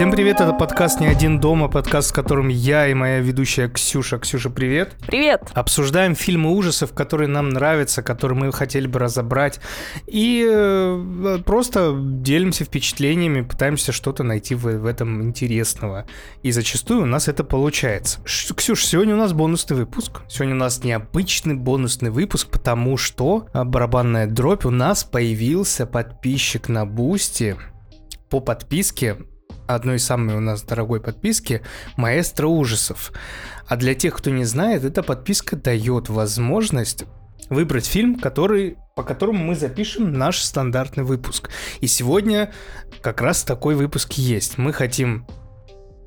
Всем привет, это подкаст «Не один дома», подкаст, в котором я и моя ведущая Ксюша. Ксюша, привет. Привет. Обсуждаем фильмы ужасов, которые нам нравятся, которые мы хотели бы разобрать. И э, просто делимся впечатлениями, пытаемся что-то найти в, в этом интересного. И зачастую у нас это получается. Ш, Ксюш, сегодня у нас бонусный выпуск. Сегодня у нас необычный бонусный выпуск, потому что а, барабанная дробь у нас появился подписчик на Boosty по подписке одной из самой у нас дорогой подписки «Маэстро ужасов». А для тех, кто не знает, эта подписка дает возможность выбрать фильм, который, по которому мы запишем наш стандартный выпуск. И сегодня как раз такой выпуск есть. Мы хотим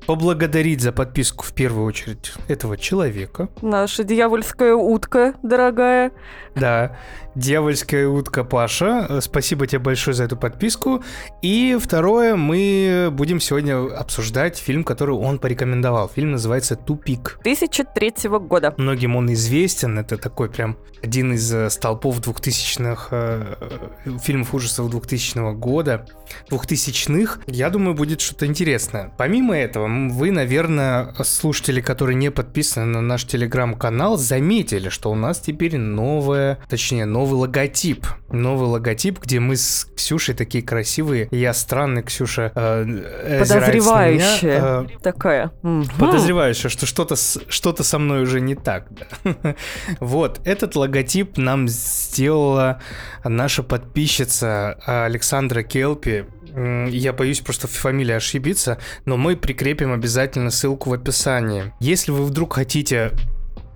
поблагодарить за подписку в первую очередь этого человека. Наша дьявольская утка, дорогая. Да, дьявольская утка Паша. Спасибо тебе большое за эту подписку. И второе, мы будем сегодня обсуждать фильм, который он порекомендовал. Фильм называется «Тупик». 2003 года. Многим он известен. Это такой прям один из э, столпов 2000-х, э, фильмов ужасов 2000 года. 2000-х. Я думаю, будет что-то интересное. Помимо этого, вы, наверное, слушатели, которые не подписаны на наш телеграм-канал, заметили, что у нас теперь новая, точнее, новый логотип. Новый логотип, где мы с Ксюшей такие красивые. Я странный, Ксюша. Э, Подозревающая. Меня, э, такая. Подозревающая, что что-то что со мной уже не так. Вот, этот логотип нам сделала наша подписчица Александра Келпи я боюсь просто фамилии ошибиться, но мы прикрепим обязательно ссылку в описании. Если вы вдруг хотите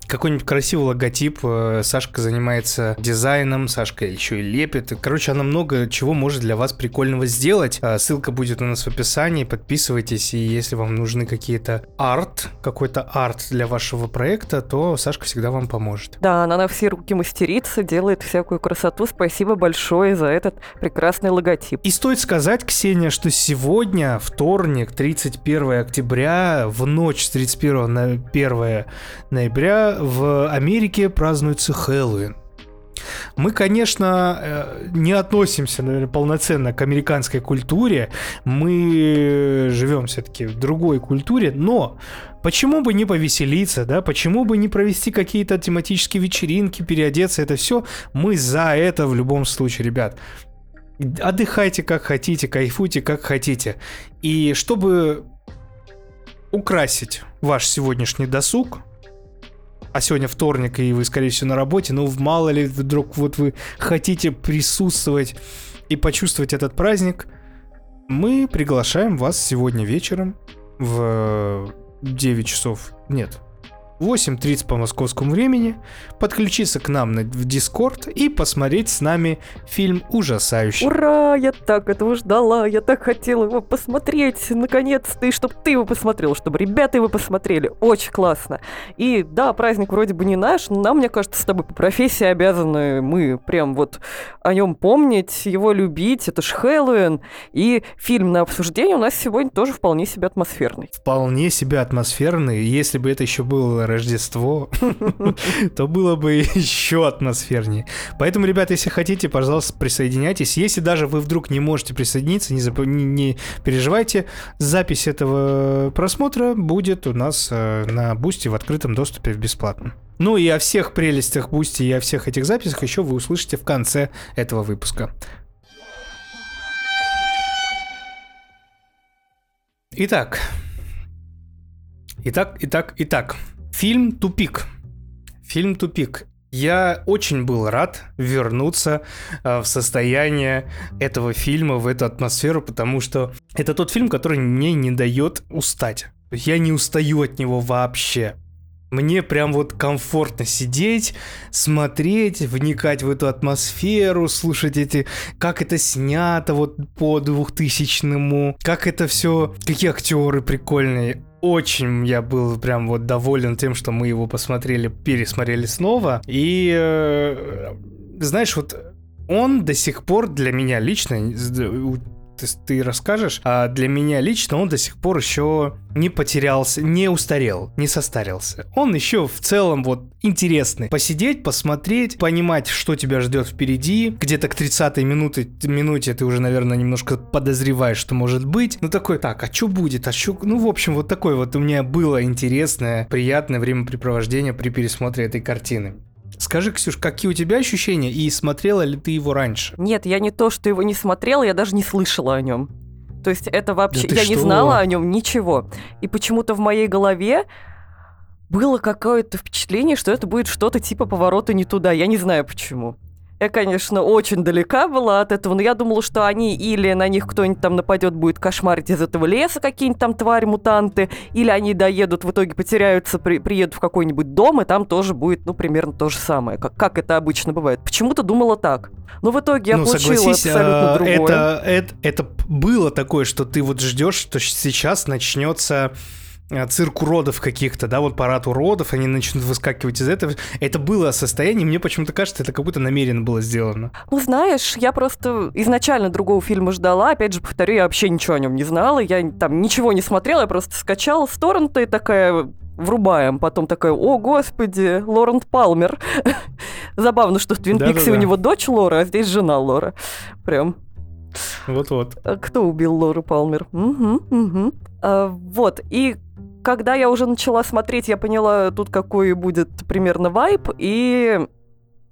какой-нибудь красивый логотип. Э, Сашка занимается дизайном, Сашка еще и лепит. Короче, она много чего может для вас прикольного сделать. А, ссылка будет у нас в описании. Подписывайтесь, и если вам нужны какие-то арт, какой-то арт для вашего проекта, то Сашка всегда вам поможет. Да, она на все руки мастерица, делает всякую красоту. Спасибо большое за этот прекрасный логотип. И стоит сказать, Ксения, что сегодня, вторник, 31 октября, в ночь с 31 на 1 ноября в Америке празднуется Хэллоуин. Мы, конечно, э, не относимся, наверное, полноценно к американской культуре. Мы живем все-таки в другой культуре, но почему бы не повеселиться, да? Почему бы не провести какие-то тематические вечеринки, переодеться, это все? Мы за это в любом случае, ребят. Отдыхайте как хотите, кайфуйте как хотите. И чтобы украсить ваш сегодняшний досуг, а сегодня вторник, и вы, скорее всего, на работе, но мало ли вдруг вот вы хотите присутствовать и почувствовать этот праздник, мы приглашаем вас сегодня вечером в 9 часов, нет, 8.30 по московскому времени, подключиться к нам на, в Дискорд и посмотреть с нами фильм ужасающий. Ура! Я так этого ждала, я так хотела его посмотреть, наконец-то, и чтобы ты его посмотрел, чтобы ребята его посмотрели. Очень классно. И да, праздник вроде бы не наш, но нам, мне кажется, с тобой по профессии обязаны мы прям вот о нем помнить, его любить. Это ж Хэллоуин. И фильм на обсуждение у нас сегодня тоже вполне себе атмосферный. Вполне себе атмосферный. Если бы это еще было Рождество, то было бы еще атмосфернее. Поэтому, ребята, если хотите, пожалуйста, присоединяйтесь. Если даже вы вдруг не можете присоединиться, не, зап... не, переживайте. Запись этого просмотра будет у нас э, на Boosty в открытом доступе в бесплатном. Ну и о всех прелестях Boosty и о всех этих записях еще вы услышите в конце этого выпуска. Итак, итак, итак, итак. Фильм «Тупик». Фильм «Тупик». Я очень был рад вернуться э, в состояние этого фильма, в эту атмосферу, потому что это тот фильм, который мне не дает устать. Я не устаю от него вообще. Мне прям вот комфортно сидеть, смотреть, вникать в эту атмосферу, слушать эти, как это снято вот по двухтысячному, как это все, какие актеры прикольные очень я был прям вот доволен тем, что мы его посмотрели, пересмотрели снова. И э, знаешь, вот он до сих пор для меня лично ты, ты расскажешь. А для меня лично он до сих пор еще не потерялся, не устарел, не состарился. Он еще в целом вот интересный. Посидеть, посмотреть, понимать, что тебя ждет впереди. Где-то к 30-й минуте, минуте ты уже, наверное, немножко подозреваешь, что может быть. Ну такой, так, а что будет? А что? Ну, в общем, вот такой вот у меня было интересное, приятное времяпрепровождение при пересмотре этой картины. Скажи, Ксюш, какие у тебя ощущения и смотрела ли ты его раньше? Нет, я не то, что его не смотрела, я даже не слышала о нем. То есть это вообще... Да я что? не знала о нем ничего. И почему-то в моей голове было какое-то впечатление, что это будет что-то типа поворота не туда. Я не знаю почему. Я, конечно, очень далека была от этого, но я думала, что они или на них кто-нибудь там нападет, будет кошмарить из этого леса какие-нибудь там твари, мутанты, или они доедут, в итоге потеряются, при, приедут в какой-нибудь дом, и там тоже будет, ну, примерно то же самое, как, как это обычно бывает. Почему-то думала так. Но в итоге я ну, получила согласись, абсолютно а, другое. Это, это, это было такое, что ты вот ждешь, что сейчас начнется а, цирк уродов каких-то, да, вот парад уродов, они начнут выскакивать из этого. Это было состояние, мне почему-то кажется, это как будто намеренно было сделано. Ну, знаешь, я просто изначально другого фильма ждала. Опять же, повторю, я вообще ничего о нем не знала. Я там ничего не смотрела, я просто скачала с торрента и такая врубаем. Потом такая, о, господи, Лорент Палмер. Забавно, что в Твин. Пиксе у него дочь Лора, а здесь жена Лора. Прям. Вот-вот. А Кто убил Лору Палмер? Мгм, мгм. А, вот, и когда я уже начала смотреть, я поняла тут, какой будет примерно вайб, и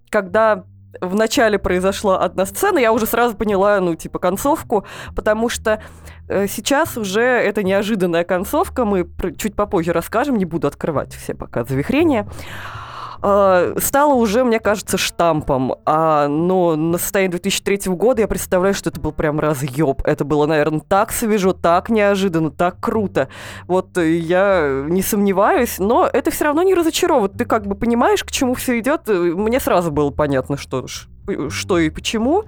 когда в начале произошла одна сцена, я уже сразу поняла, ну, типа, концовку, потому что э, сейчас уже это неожиданная концовка, мы чуть попозже расскажем, не буду открывать все пока завихрения, э, стало уже, мне кажется, штампом. А, но на состояние 2003 года я представляю, что это был прям разъеб. Это было, наверное, так свежо, так неожиданно, так круто. Вот э, я не сомневаюсь, но это все равно не разочаровывает. Ты как бы понимаешь, к чему все идет. Мне сразу было понятно, что, ж- что и почему.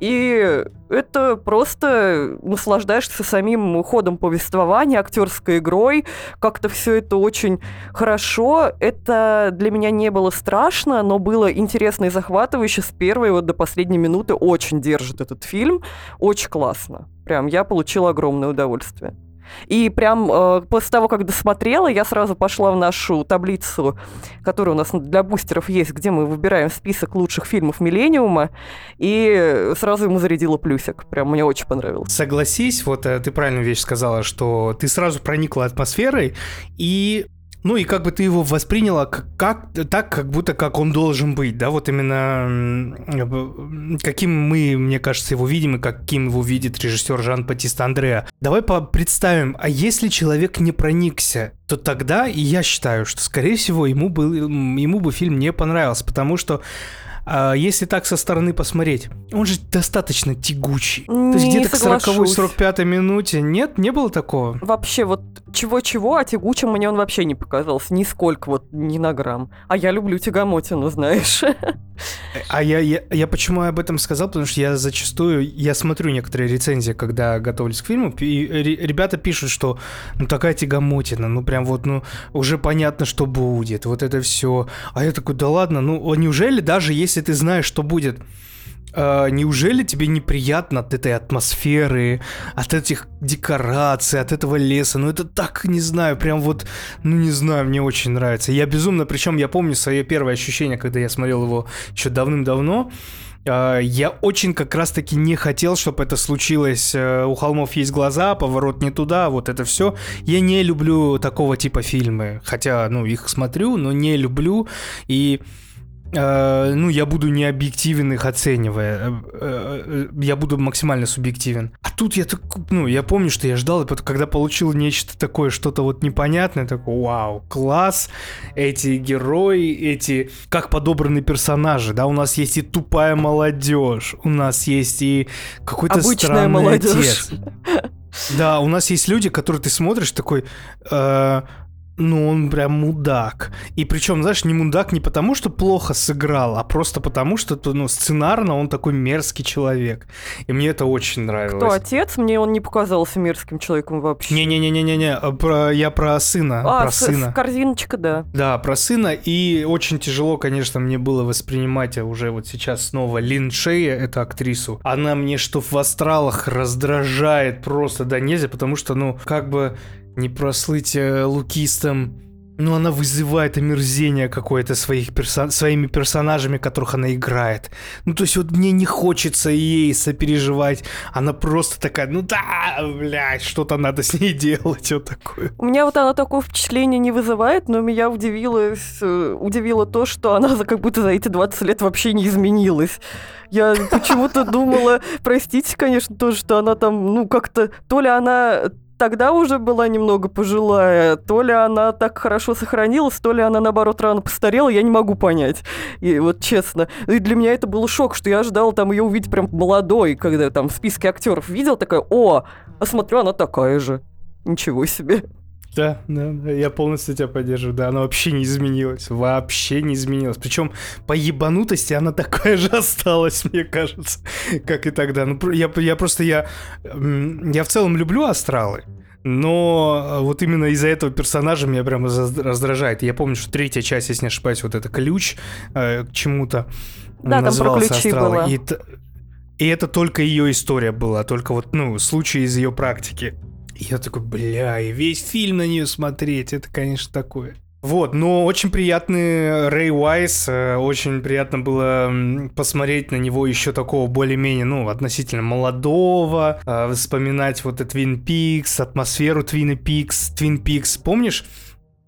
И это просто наслаждаешься самим ходом повествования, актерской игрой. Как-то все это очень хорошо. Это для меня не было страшно, но было интересно и захватывающе. С первой вот до последней минуты очень держит этот фильм. Очень классно. Прям я получила огромное удовольствие. И прям э, после того, как досмотрела, я сразу пошла в нашу таблицу, которая у нас для бустеров есть, где мы выбираем список лучших фильмов Миллениума, и сразу ему зарядила плюсик. Прям мне очень понравилось. Согласись, вот э, ты правильную вещь сказала, что ты сразу проникла атмосферой и ну и как бы ты его восприняла как, так, как будто как он должен быть, да, вот именно каким мы, мне кажется, его видим и каким его видит режиссер Жан Батист Андреа. Давай представим, а если человек не проникся, то тогда и я считаю, что, скорее всего, ему бы, ему бы фильм не понравился, потому что а, если так со стороны посмотреть, он же достаточно тягучий. То есть Не где-то к соглашусь. 40-45 минуте нет, не было такого? Вообще, вот чего-чего, а тягучим мне он вообще не показался. Нисколько, вот, ни на грамм. А я люблю тягомотину, знаешь. А я, я, я почему об этом сказал, потому что я зачастую, я смотрю некоторые рецензии, когда готовлюсь к фильму, и ре- ребята пишут, что ну такая тягомотина, ну прям вот, ну уже понятно, что будет, вот это все. А я такой, да ладно, ну а неужели даже если ты знаешь, что будет, а, неужели тебе неприятно от этой атмосферы, от этих декораций, от этого леса? Ну это так, не знаю, прям вот, ну не знаю, мне очень нравится. Я безумно, причем я помню свое первое ощущение, когда я смотрел его еще давным-давно. А, Я очень как раз-таки не хотел, чтобы это случилось. э, У холмов есть глаза, поворот не туда, вот это все. Я не люблю такого типа фильмы. Хотя, ну, их смотрю, но не люблю. И э, ну, я буду не объективен их оценивая. Э, э, э, Я буду максимально субъективен. А тут я так, ну, я помню, что я ждал, и потом, когда получил нечто такое, что-то вот непонятное, такой, вау, класс, эти герои, эти, как подобраны персонажи, да, у нас есть и тупая молодежь, у нас есть и какой-то странный молодежь. отец. Да, у нас есть люди, которые ты смотришь такой, э, ну, он прям мудак. И причем, знаешь, не мудак не потому, что плохо сыграл, а просто потому, что ну, сценарно он такой мерзкий человек. И мне это очень нравилось. Кто отец? Мне он не показался мерзким человеком вообще. Не-не-не-не-не, а про, я про сына. А, про с, сына. корзиночка, да. Да, про сына. И очень тяжело, конечно, мне было воспринимать уже вот сейчас снова Лин Шея, эту актрису. Она мне что в астралах раздражает просто да нельзя, потому что, ну, как бы не прослыть э, лукистом. Но она вызывает омерзение какое-то своих персон... своими персонажами, которых она играет. Ну, то есть вот мне не хочется ей сопереживать. Она просто такая, ну да, блядь, что-то надо с ней делать, вот такое. У меня вот она такое впечатление не вызывает, но меня удивило, удивило то, что она как будто за эти 20 лет вообще не изменилась. Я почему-то думала, простите, конечно, тоже, что она там, ну, как-то, то ли она тогда уже была немного пожилая, то ли она так хорошо сохранилась, то ли она, наоборот, рано постарела, я не могу понять. И вот честно. И для меня это был шок, что я ожидала там ее увидеть прям молодой, когда там в списке актеров видел, такая, о, а смотрю, она такая же. Ничего себе. Да, да, да, я полностью тебя поддерживаю. Да, она вообще не изменилась. Вообще не изменилась. Причем по ебанутости она такая же осталась, мне кажется, как и тогда. Ну, я, я просто, я, я в целом люблю астралы. Но вот именно из-за этого персонажа меня прямо раздражает. Я помню, что третья часть, если не ошибаюсь, вот это ключ э, к чему-то да, назывался там про ключи Астралы. Было. И, и это только ее история была, только вот, ну, случай из ее практики. Я такой, бля, и весь фильм на нее смотреть, это, конечно, такое. Вот, но очень приятный Рэй Уайс, э, очень приятно было посмотреть на него еще такого более-менее, ну, относительно молодого, э, вспоминать вот этот Twin Peaks, атмосферу Twin Peaks, Twin Peaks, помнишь?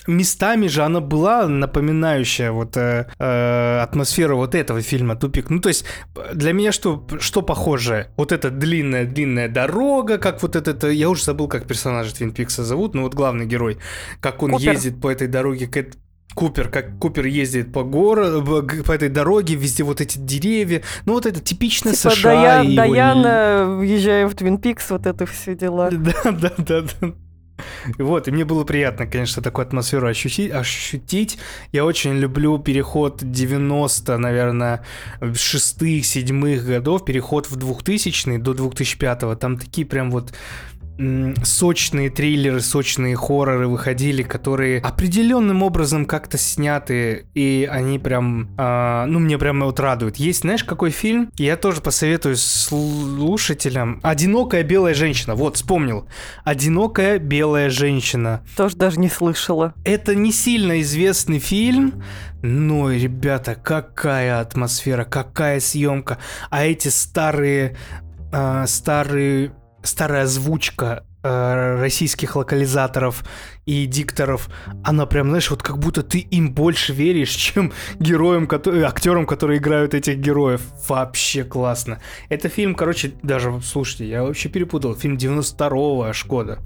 Местами же она была напоминающая вот э, э, атмосферу вот этого фильма «Тупик». Ну, то есть для меня что, что похоже? Вот эта длинная-длинная дорога, как вот этот... Э, я уже забыл, как персонажа Твин Пикса зовут, но вот главный герой, как он Купер. ездит по этой дороге к Купер, как Купер ездит по городу, по этой дороге, везде вот эти деревья. Ну, вот это типично типа США. Дая, и Даяна, его... въезжая в Твин Пикс, вот это все дела. Да, да, да, да. Вот, и мне было приятно, конечно, такую атмосферу ощутить. ощутить. Я очень люблю переход 90, наверное, шестых, седьмых годов, переход в 2000 до 2005. Там такие прям вот сочные триллеры, сочные хорроры выходили, которые определенным образом как-то сняты, и они прям, э, ну, мне прям вот радуют. Есть, знаешь, какой фильм? Я тоже посоветую слушателям. «Одинокая белая женщина». Вот, вспомнил. «Одинокая белая женщина». Тоже даже не слышала. Это не сильно известный фильм, но, ребята, какая атмосфера, какая съемка. А эти старые, э, старые старая озвучка э, российских локализаторов и дикторов, она прям, знаешь, вот как будто ты им больше веришь, чем героям, которые, актерам, которые играют этих героев. Вообще классно. Это фильм, короче, даже, слушайте, я вообще перепутал. Фильм 92-го аж года.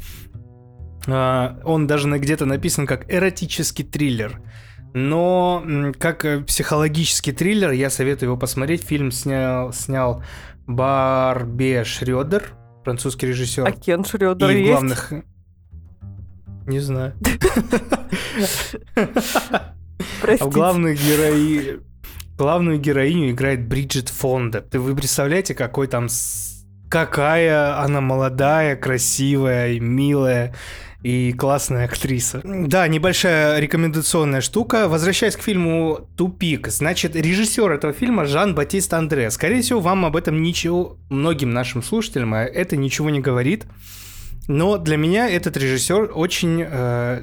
Э, он даже где-то написан как эротический триллер. Но как э, психологический триллер, я советую его посмотреть. Фильм снял, снял Барбе Шредер французский режиссер. А Кен Шрёдер и главных... Не знаю. А в главных герои... Главную героиню играет Бриджит Фонда. Ты вы представляете, какой там... Какая она молодая, красивая и милая и классная актриса. Да, небольшая рекомендационная штука. Возвращаясь к фильму «Тупик», значит, режиссер этого фильма Жан-Батист Андре. Скорее всего, вам об этом ничего, многим нашим слушателям это ничего не говорит. Но для меня этот режиссер очень э,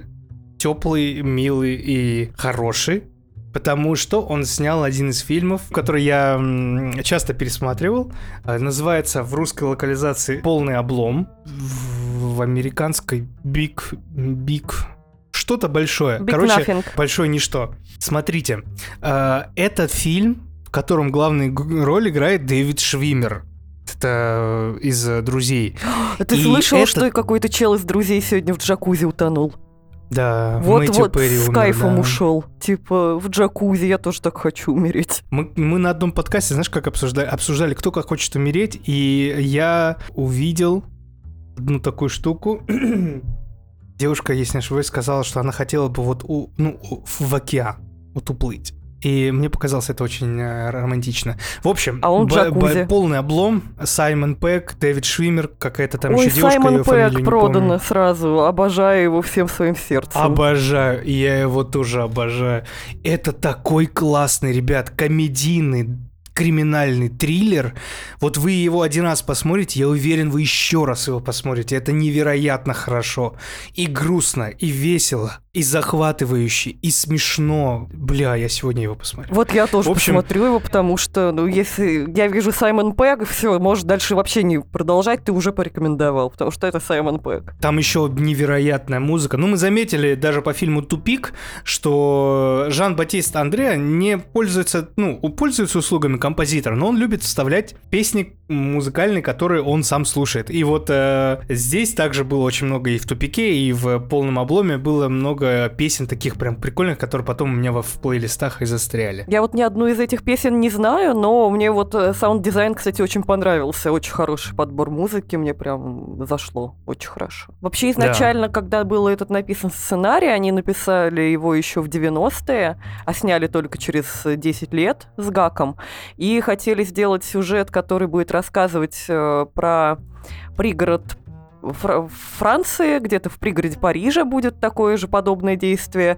теплый, милый и хороший потому что он снял один из фильмов, который я часто пересматривал. Э, называется в русской локализации «Полный облом». В американской «Big...» Big что-то большое. Big Короче, nothing. большое ничто. Смотрите, э, этот фильм, в котором главную роль играет Дэвид Швимер. Это из «Друзей». Ты и слышал, это... что какой-то чел из «Друзей» сегодня в джакузи утонул? Да, вот вот Перри с умер, кайфом да. ушел. Типа в джакузи я тоже так хочу умереть. Мы, мы на одном подкасте, знаешь, как обсуждали, обсуждали, кто как хочет умереть, и я увидел одну такую штуку. девушка, если не ошибаюсь, сказала, что она хотела бы вот у, ну, в океан вот уплыть. И мне показалось это очень э, романтично. В общем, а он полный облом. Саймон Пэк, Дэвид Швимер, какая-то там Ой, еще девушка, Саймон ее Пэк продано сразу. Обожаю его всем своим сердцем. Обожаю. Я его тоже обожаю. Это такой классный, ребят, комедийный, криминальный триллер. Вот вы его один раз посмотрите, я уверен, вы еще раз его посмотрите. Это невероятно хорошо. И грустно, и весело, и захватывающе, и смешно. Бля, я сегодня его посмотрю. Вот я тоже общем... посмотрю его, потому что, ну, если я вижу Саймон Пэг, все, можешь дальше вообще не продолжать, ты уже порекомендовал, потому что это Саймон Пэг. Там еще невероятная музыка. Ну, мы заметили даже по фильму «Тупик», что Жан-Батист Андреа не пользуется, ну, пользуется услугами композитора, но он любит вставлять песни музыкальные, которые он сам слушает. И вот э, здесь также было очень много и в «Тупике», и в «Полном обломе» было много песен таких прям прикольных, которые потом у меня в плейлистах и застряли. Я вот ни одну из этих песен не знаю, но мне вот э, саунд-дизайн, кстати, очень понравился. Очень хороший подбор музыки, мне прям зашло очень хорошо. Вообще изначально, да. когда был этот написан сценарий, они написали его еще в 90-е, а сняли только через 10 лет с гаком, и хотели сделать сюжет, который будет рассказывать э, про пригород Фр Франции, где-то в пригороде Парижа будет такое же подобное действие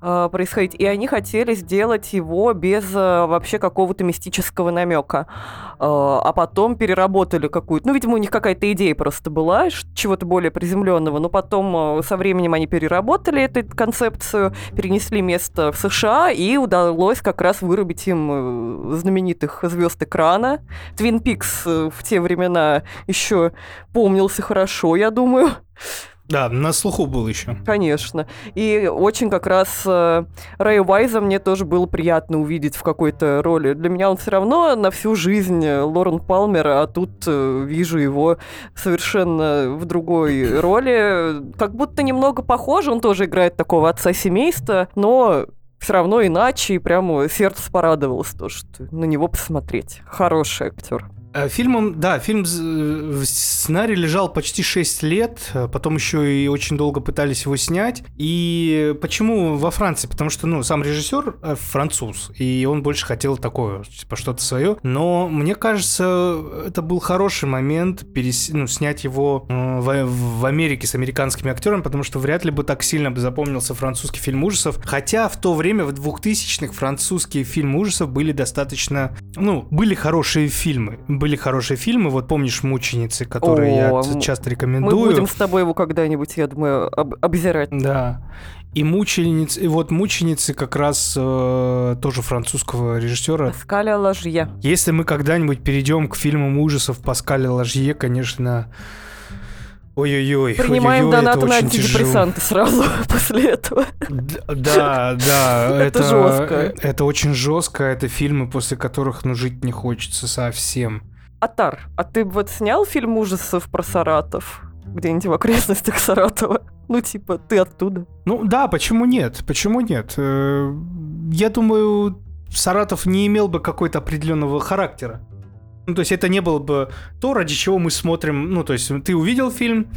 происходить. И они хотели сделать его без э, вообще какого-то мистического намека. Э, а потом переработали какую-то... Ну, видимо, у них какая-то идея просто была, чего-то более приземленного. Но потом со временем они переработали эту концепцию, перенесли место в США, и удалось как раз вырубить им э, знаменитых звезд экрана. Твин Пикс э, в те времена еще помнился хорошо, я думаю. Да, на слуху был еще. Конечно. И очень как раз э, Рэя Уайза мне тоже было приятно увидеть в какой-то роли. Для меня он все равно на всю жизнь э, Лорен Палмер, а тут э, вижу его совершенно в другой роли. Как будто немного похоже, он тоже играет такого отца семейства, но все равно иначе, и прямо сердце порадовалось то, что на него посмотреть. Хороший актер. Э, фильмом, да, фильм в сценарии лежал почти 6 лет, э, потом еще и очень долго пытались его снять. И почему во Франции? Потому что, ну, сам режиссер э, француз, и он больше хотел такое, типа, что-то свое. Но мне кажется, это был хороший момент перес... ну, снять его в, в Америке с американскими актерами, потому что вряд ли бы так сильно бы запомнился французский фильм ужасов. Хотя в то время, в 2000-х, французские фильмы ужасов были достаточно, ну, были хорошие фильмы были хорошие фильмы. Вот помнишь «Мученицы», которые О, я часто рекомендую. Мы будем с тобой его когда-нибудь, я думаю, об обзирать. Да. И мученицы, и вот мученицы как раз э, тоже французского режиссера. Паскаля Ложье. Если мы когда-нибудь перейдем к фильмам ужасов Паскаля Ложье, конечно, Ой-ой-ой. Принимаем ой-ой-ой, донаты на антидепрессанты сразу после этого. Да, да. Это жестко. Это очень жестко. Это фильмы, после которых ну жить не хочется совсем. Атар, а ты вот снял фильм ужасов про Саратов? Где-нибудь в окрестностях Саратова? Ну, типа, ты оттуда. Ну да, почему нет? Почему нет? Э, я думаю, Саратов не имел бы какой-то определенного характера. Ну, то есть это не было бы то, ради чего мы смотрим. Ну, то есть ты увидел фильм,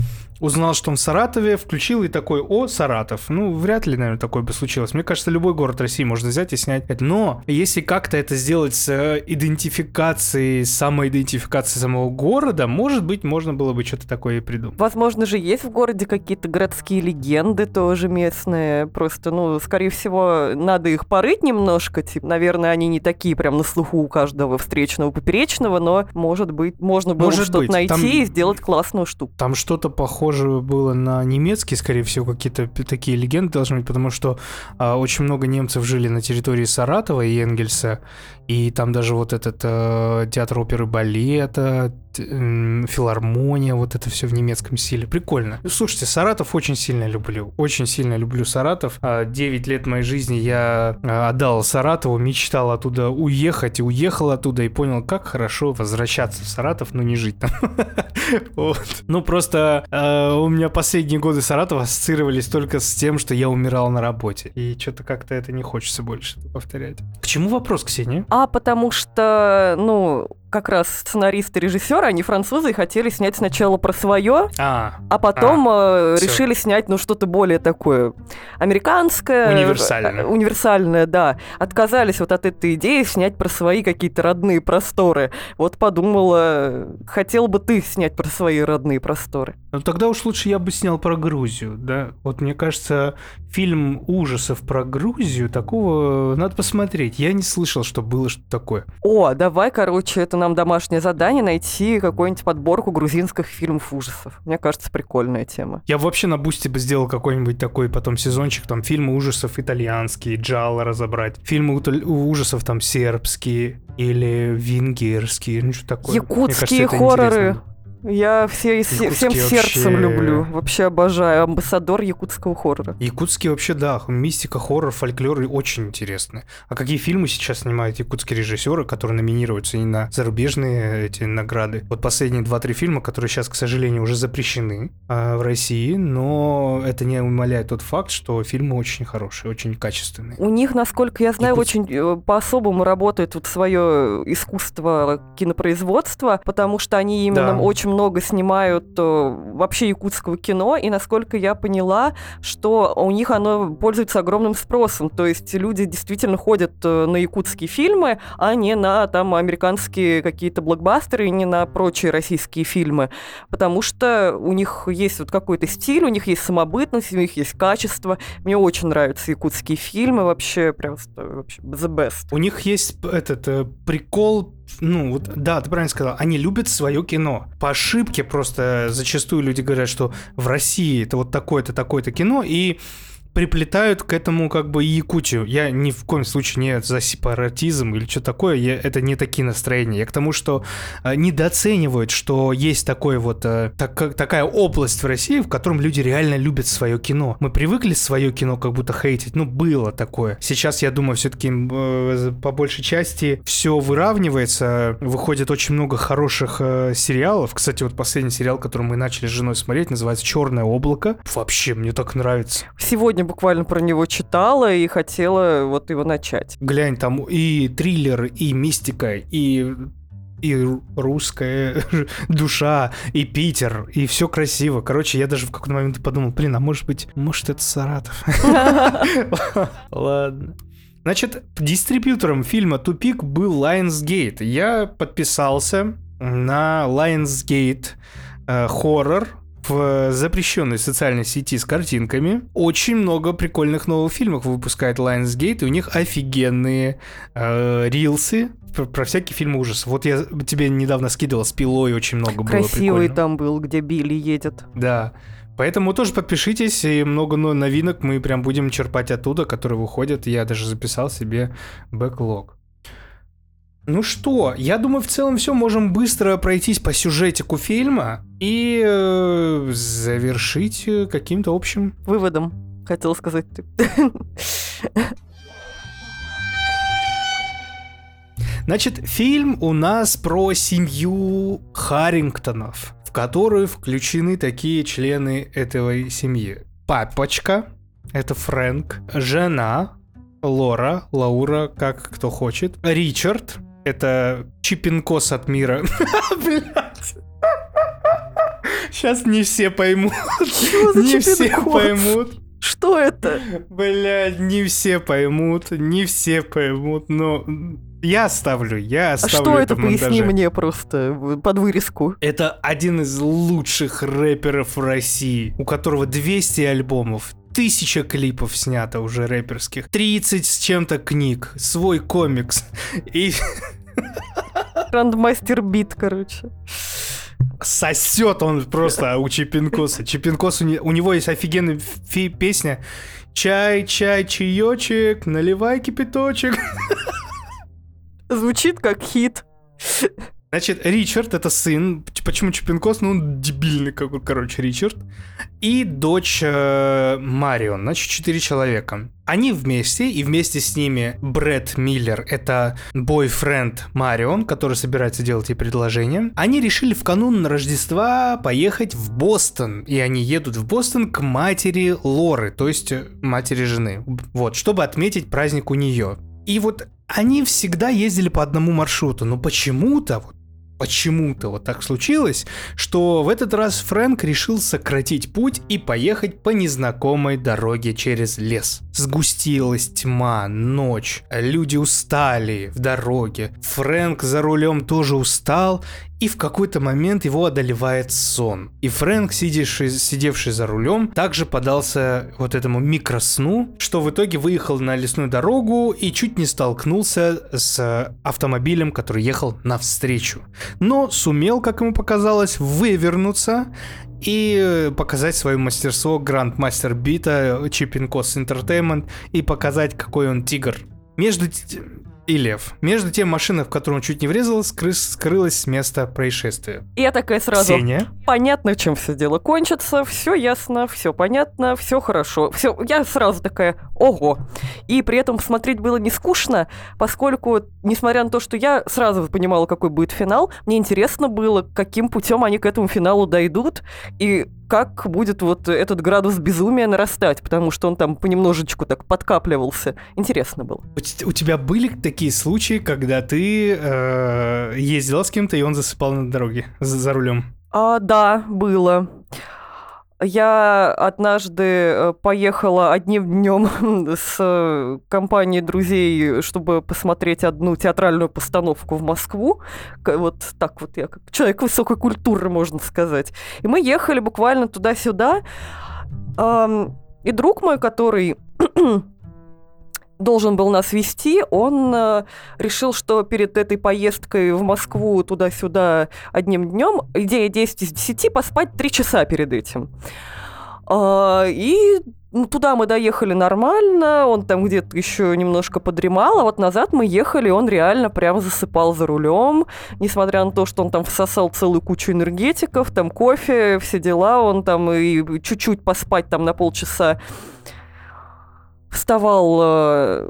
узнал, что он в Саратове, включил и такой, о, Саратов. Ну, вряд ли, наверное, такое бы случилось. Мне кажется, любой город России можно взять и снять. Но если как-то это сделать с э, идентификацией, самоидентификацией самого города, может быть, можно было бы что-то такое и придумать. Возможно же, есть в городе какие-то городские легенды тоже местные. Просто, ну, скорее всего, надо их порыть немножко. Типа, наверное, они не такие прям на слуху у каждого встречного, поперечного, но, может быть, можно было что-то найти там... и сделать классную штуку. Там что-то похоже похоже было на немецкий, скорее всего, какие-то такие легенды должны быть, потому что а, очень много немцев жили на территории Саратова и Энгельса, и там даже вот этот э, театр оперы балета, филармония, вот это все в немецком стиле. Прикольно. Слушайте, Саратов очень сильно люблю. Очень сильно люблю Саратов. А, девять лет моей жизни я а, отдал Саратову, мечтал оттуда уехать, и уехал оттуда, и понял, как хорошо возвращаться в Саратов, но не жить там. Ну, просто а, у меня последние годы Саратова ассоциировались только с тем, что я умирал на работе. И что-то как-то это не хочется больше повторять. К чему вопрос, Ксения? А потому что, ну, как раз сценаристы и режиссеры, они французы и хотели снять сначала про свое, А, а потом э, всё. решили снять, ну, что-то более такое американское. Универсальное. э, Универсальное, да. Отказались вот от этой идеи снять про свои какие-то родные просторы. Вот подумала, хотел бы ты снять про свои родные просторы. ну тогда уж лучше я бы снял про Грузию, да. Вот мне кажется, фильм ужасов про Грузию, такого надо посмотреть. Я не слышал, что было что-то такое. О, давай, короче, это нам домашнее задание найти какую-нибудь подборку грузинских фильмов ужасов. Мне кажется, прикольная тема. Я вообще на бусте бы сделал какой-нибудь такой потом сезончик, там фильмы ужасов итальянские, джалло разобрать, фильмы ужасов там сербские или венгерские, ну что такое. Якутские кажется, хорроры. интересно. Я все, все- всем сердцем вообще- люблю. Вообще обожаю. Амбассадор якутского хоррора. Якутские вообще, да, мистика, хоррор, фольклор очень интересны. А какие фильмы сейчас снимают якутские режиссеры, которые номинируются и на зарубежные эти награды? Вот последние два-три фильма, которые сейчас, к сожалению, уже запрещены а, в России, но это не умаляет тот факт, что фильмы очень хорошие, очень качественные. У них, насколько я знаю, Якутск- очень э, по-особому работает вот свое искусство кинопроизводства, потому что они именно Да. очень много снимают э, вообще якутского кино, и насколько я поняла, что у них оно пользуется огромным спросом. То есть люди действительно ходят э, на якутские фильмы, а не на там американские какие-то блокбастеры, не на прочие российские фильмы. Потому что у них есть вот какой-то стиль, у них есть самобытность, у них есть качество. Мне очень нравятся якутские фильмы, вообще просто вообще the best. У них есть этот э, прикол, ну вот, да, ты правильно сказал, они любят свое кино. По ошибке просто зачастую люди говорят, что в России это вот такое-то, такое-то кино, и приплетают к этому как бы и Якутию. Я ни в коем случае не за сепаратизм или что такое, я, это не такие настроения. Я к тому, что э, недооценивают, что есть такой вот, э, так- такая область в России, в котором люди реально любят свое кино. Мы привыкли свое кино как будто хейтить, ну было такое. Сейчас, я думаю, все-таки по большей части все выравнивается, выходит очень много хороших э, сериалов. Кстати, вот последний сериал, который мы начали с женой смотреть, называется «Черное облако». Вообще, мне так нравится. Сегодня буквально про него читала и хотела вот его начать. Глянь, там и триллер, и мистика, и и русская душа, и Питер, и все красиво. Короче, я даже в какой-то момент подумал, блин, а может быть, может это Саратов? Ладно. Значит, дистрибьютором фильма «Тупик» был Lionsgate. Я подписался на Lionsgate э, хоррор в запрещенной социальной сети с картинками. Очень много прикольных новых фильмов выпускает Lionsgate, и у них офигенные э, рилсы про, про всякие фильмы ужасов. Вот я тебе недавно скидывал с пилой, очень много было Красивый там был, где Билли едет. Да. Поэтому тоже подпишитесь, и много но- новинок мы прям будем черпать оттуда, которые выходят. Я даже записал себе бэклог. Ну что, я думаю, в целом все, можем быстро пройтись по сюжетику фильма и э, завершить э, каким-то общим... Выводом, хотела сказать ты. Значит, фильм у нас про семью Харрингтонов, в которую включены такие члены этой семьи. Папочка, это Фрэнк, жена, Лора, Лаура, как кто хочет, Ричард, это Чипинкос от мира. Сейчас не все поймут. Чего за Не все поймут. Что это? Блядь, не все поймут, не все поймут, но я оставлю, я А оставлю что это, в поясни мне просто под вырезку. Это один из лучших рэперов в России, у которого 200 альбомов, тысяча клипов снято уже рэперских, 30 с чем-то книг, свой комикс. И Рандмастер бит, короче. сосет он просто у Чипинкоса. Чипинкос, у, не- у него есть офигенная фи- песня «Чай, чай, чаечек, наливай кипяточек». Звучит как хит. Значит, Ричард это сын. Почему Чупинкос? Ну, он дебильный какой, короче, Ричард. И дочь э, Марион. Значит, четыре человека. Они вместе, и вместе с ними Брэд Миллер, это бойфренд Марион, который собирается делать ей предложение. Они решили в канун Рождества поехать в Бостон. И они едут в Бостон к матери Лоры, то есть э, матери жены. Вот, чтобы отметить праздник у нее. И вот они всегда ездили по одному маршруту, но почему-то вот почему-то вот так случилось, что в этот раз Фрэнк решил сократить путь и поехать по незнакомой дороге через лес. Сгустилась тьма, ночь, люди устали в дороге. Фрэнк за рулем тоже устал, и в какой-то момент его одолевает сон. И Фрэнк, сидевший, сидевший за рулем, также подался вот этому микросну, что в итоге выехал на лесную дорогу и чуть не столкнулся с автомобилем, который ехал навстречу. Но сумел, как ему показалось, вывернуться и показать свое мастерство Грандмастер Бита Чипинкос Entertainment и показать, какой он тигр. Между и лев. Между тем машина, в которую он чуть не врезалась, скры- скрылась с места происшествия. Я такая сразу. Ксения. Понятно, чем все дело кончится, все ясно, все понятно, все хорошо. Все, я сразу такая, ого. И при этом смотреть было не скучно, поскольку, несмотря на то, что я сразу понимала, какой будет финал, мне интересно было, каким путем они к этому финалу дойдут и как будет вот этот градус безумия нарастать, потому что он там понемножечку так подкапливался. Интересно было. У, тебя были такие случаи, когда ты э, ездила с кем-то, и он засыпал на дороге за, за рулем? А, да, было. Я однажды э, поехала одним днем с компанией друзей, чтобы посмотреть одну театральную постановку в Москву. Вот так вот я, как человек высокой культуры, можно сказать. И мы ехали буквально туда-сюда. И друг мой, который должен был нас вести, он э, решил, что перед этой поездкой в Москву туда-сюда одним днем идея 10 из 10 поспать 3 часа перед этим. А, И ну, туда мы доехали нормально, он там где-то еще немножко подремал, а вот назад мы ехали, он реально прям засыпал за рулем, несмотря на то, что он там всосал целую кучу энергетиков, там кофе, все дела, он там и чуть-чуть поспать там на полчаса вставал э,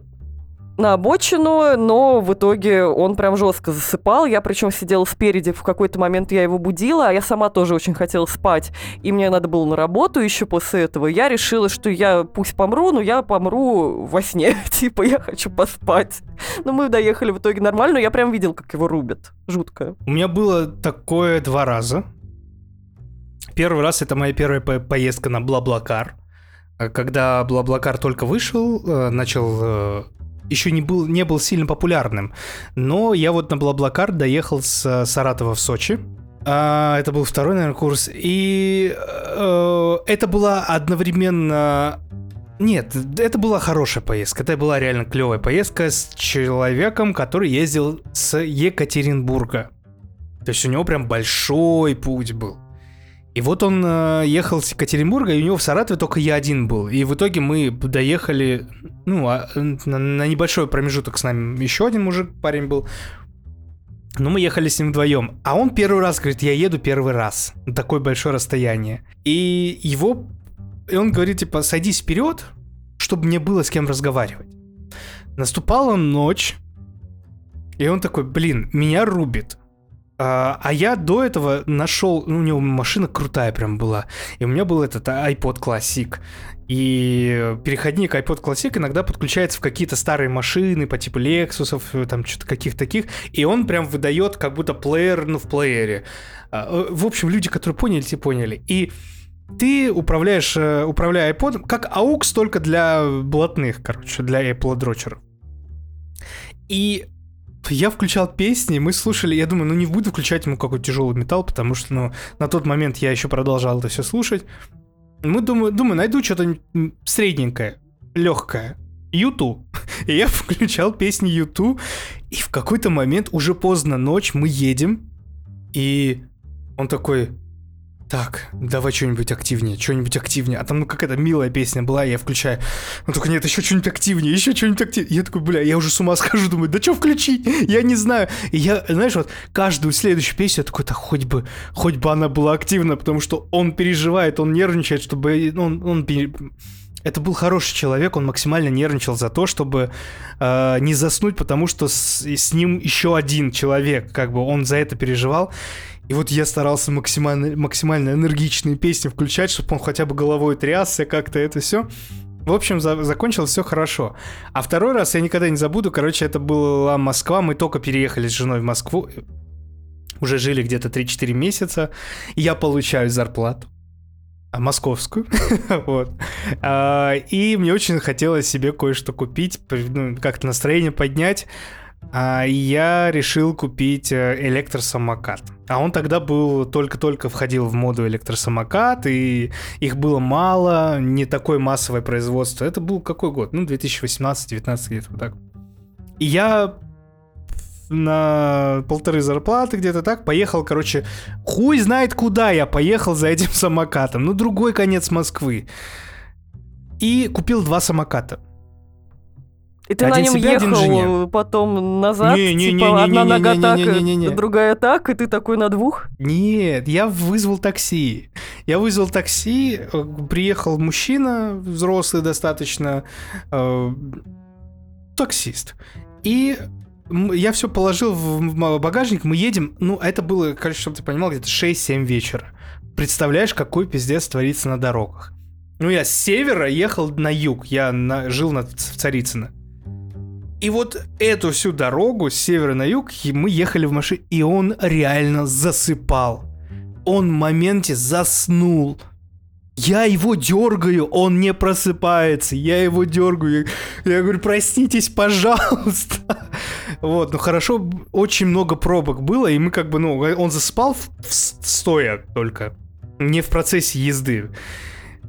на обочину, но в итоге он прям жестко засыпал. Я причем сидела спереди, в какой-то момент я его будила, а я сама тоже очень хотела спать. И мне надо было на работу еще после этого. Я решила, что я пусть помру, но я помру во сне. типа, я хочу поспать. Но мы доехали в итоге нормально, но я прям видел, как его рубят. Жутко. У меня было такое два раза. Первый раз это моя первая по- поездка на Блаблакар. Э, Когда Блаблакар только вышел, э, начал э, еще не был, не был сильно популярным. Но я вот на Блаблакар доехал с Саратова в Сочи. А, это был второй, наверное, курс. И это была одновременно... Нет, это была хорошая поездка. Это была реально клевая поездка с человеком, который ездил с Екатеринбурга. То есть у него прям большой путь был. И вот он э, ехал с Екатеринбурга, и у него в Саратове только я один был. И в итоге мы доехали, ну, а, на, на небольшой промежуток с нами еще один мужик, парень был. Но мы ехали с ним вдвоем. А он первый раз говорит, я еду первый раз. На такое большое расстояние. И его... И он говорит, типа, садись вперед, чтобы мне было с кем разговаривать. Наступала ночь, и он такой, блин, меня рубит. А, а я до этого нашел, ну, у него машина крутая прям была, и у меня был этот iPod Classic. И переходник iPod Classic иногда подключается в какие-то старые машины по типу Lexus'ов, э, там что-то каких таких, и он прям выдает как будто плеер, ну, в плеере. А, э, В общем, люди, которые поняли, те поняли. И ты управляешь, э, управляя iPod, как AUX, только для блатных, короче, для Apple дрочеров. И я включал песни, мы слушали, я думаю, ну не буду включать ему какой-то тяжелый металл, потому что, ну, на тот момент я еще продолжал это все слушать. Мы думаю, думаю, найду что-то средненькое, легкое. Юту. И я включал песни Юту, и в какой-то момент, уже поздно ночь, мы едем, и он такой, так, давай что-нибудь активнее, что-нибудь активнее. А там, ну, какая-то милая песня была, я включаю. Он такой, нет, еще что-нибудь активнее, еще что-нибудь активнее. Я такой, бля, я уже с ума схожу, думаю, да что включить? Я не знаю. И я, знаешь, вот каждую следующую песню я такой, да хоть бы, хоть бы она была активна, потому что он переживает, он нервничает, чтобы, ну, он, он это был хороший человек, он максимально нервничал за то, чтобы э, не заснуть, потому что с, с ним еще один человек, как бы он за это переживал. И вот я старался максимально, максимально энергичные песни включать, чтобы он хотя бы головой трясся, как-то это все. В общем, за- закончилось все хорошо. А второй раз я никогда не забуду. Короче, это была Москва. Мы только переехали с женой в Москву. уже жили где-то 3-4 месяца, и я получаю зарплату а, московскую, вот. А, и мне очень хотелось себе кое-что купить, ну, как-то настроение поднять. А я решил купить э, электросамокат. А он тогда был, только-только входил в моду электросамокат, и их было мало, не такое массовое производство. Это был какой год? Ну, 2018-19 где-то вот так. И я на полторы зарплаты где-то так поехал, короче, хуй знает куда я поехал за этим самокатом. Ну, другой конец Москвы. И купил два самоката. И ты один на нем себя, ехал потом назад, не, не, типа не, одна нога так, другая так, и ты такой на двух? Нет, я вызвал такси. Я вызвал такси, э, приехал мужчина, взрослый достаточно, э, таксист. И я все положил в багажник, мы едем, ну, это было, короче, чтобы ты понимал, где-то 6-7 вечера. Представляешь, какой пиздец творится на дорогах. Ну, я с севера ехал на юг, я на, жил на, в Царицыно. И вот эту всю дорогу с севера на юг мы ехали в машине, и он реально засыпал. Он в моменте заснул. Я его дергаю, он не просыпается. Я его дергаю. Я, говорю, проснитесь, пожалуйста. Вот, ну хорошо, очень много пробок было, и мы как бы, ну, он засыпал в, в, стоя только, не в процессе езды.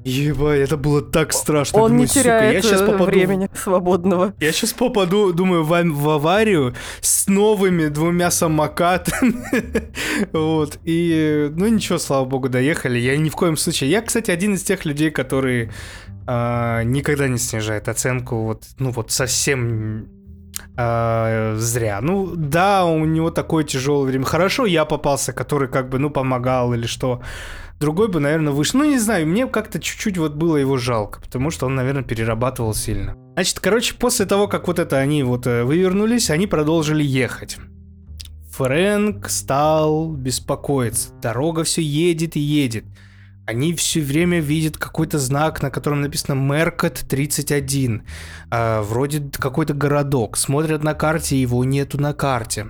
Ебать, это было так страшно. Он думаю, не теряет сука, я сейчас попаду... времени свободного. Я сейчас попаду, думаю, в, в аварию с новыми двумя самокатами. вот. И, ну ничего, слава богу, доехали. Я ни в коем случае... Я, кстати, один из тех людей, которые э, никогда не снижает оценку. Вот, ну вот совсем э, зря. Ну, да, у него такое тяжелое время. Хорошо, я попался, который как бы, ну, помогал или что другой бы, наверное, вышел. Ну, не знаю, мне как-то чуть-чуть вот было его жалко, потому что он, наверное, перерабатывал сильно. Значит, короче, после того, как вот это они вот э, вывернулись, они продолжили ехать. Фрэнк стал беспокоиться. Дорога все едет и едет. Они все время видят какой-то знак, на котором написано Меркот 31. А, вроде какой-то городок. Смотрят на карте, его нету на карте.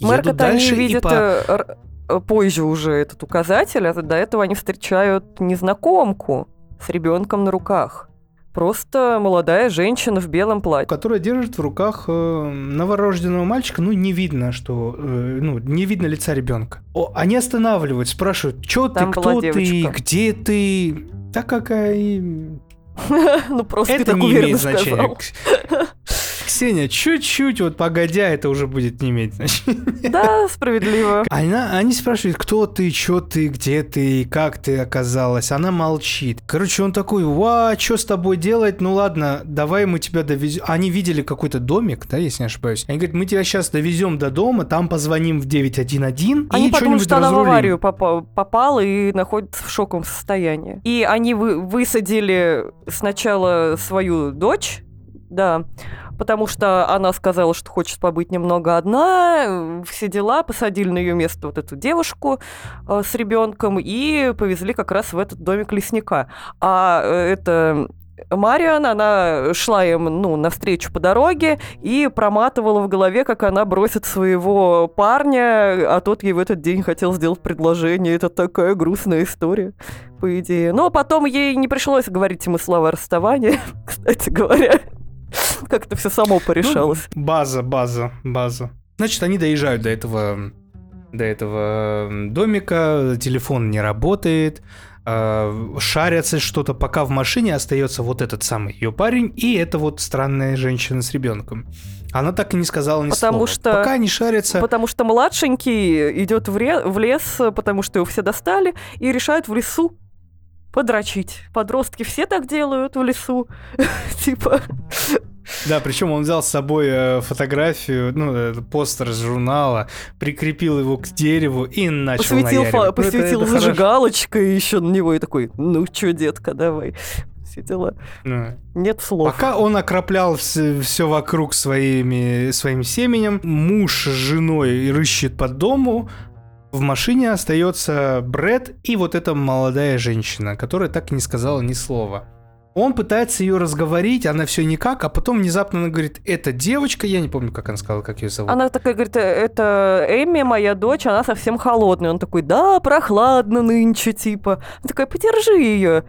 Меркот они видят по... Э, позже уже этот указатель, а до этого они встречают незнакомку с ребенком на руках. Просто молодая женщина в белом платье. Которая держит в руках э, новорожденного мальчика. Ну, не видно, что... Э, ну, не видно лица ребенка. О, они останавливают, спрашивают, что ты, кто ты, где ты... Так какая... Ну, просто Это не имеет значения. Ксения, чуть-чуть вот погодя, это уже будет не иметь значения. Да, справедливо. Она, они спрашивают, кто ты, что ты, где ты, как ты оказалась. Она молчит. Короче, он такой, ва, что с тобой делать? Ну ладно, давай мы тебя довезем. Они видели какой-то домик, да, если не ошибаюсь. Они говорят, мы тебя сейчас довезем до дома, там позвоним в 911 они и подумали, что она в аварию попала и находится в шоковом состоянии. И они вы, высадили сначала свою дочь, да, потому что она сказала, что хочет побыть немного одна, все дела, посадили на ее место вот эту девушку э, с ребенком и повезли как раз в этот домик лесника. А э, это Мариан, она шла им, ну, навстречу по дороге и проматывала в голове, как она бросит своего парня, а тот ей в этот день хотел сделать предложение. Это такая грустная история, по идее. Но потом ей не пришлось говорить ему слова расставания, кстати говоря. Как это все само порешалось. Ну, база, база, база. Значит, они доезжают до этого, до этого домика, телефон не работает, э, шарятся что-то, пока в машине остается вот этот самый ее парень и эта вот странная женщина с ребенком. Она так и не сказала ни потому слова. Что, Пока они шарятся... Потому что младшенький идет в, ре... в лес, потому что его все достали, и решают в лесу подрочить. Подростки все так делают в лесу. типа... Да, причем он взял с собой э, фотографию, ну, э, постер из журнала, прикрепил его к дереву и начал посветил, фа- посветил ну, это, это зажигалочкой еще на него и такой, ну чё, детка, давай все дела. Ну, Нет слов. Пока он окроплял все, все вокруг своими, своим семенем, муж с женой рыщет по дому, в машине остается Брэд и вот эта молодая женщина, которая так и не сказала ни слова. Он пытается ее разговорить, она все никак, а потом внезапно она говорит, это девочка, я не помню, как она сказала, как ее зовут. Она такая говорит, «Э, это Эми, моя дочь, она совсем холодная. Он такой, да, прохладно нынче, типа. Она такая, подержи ее.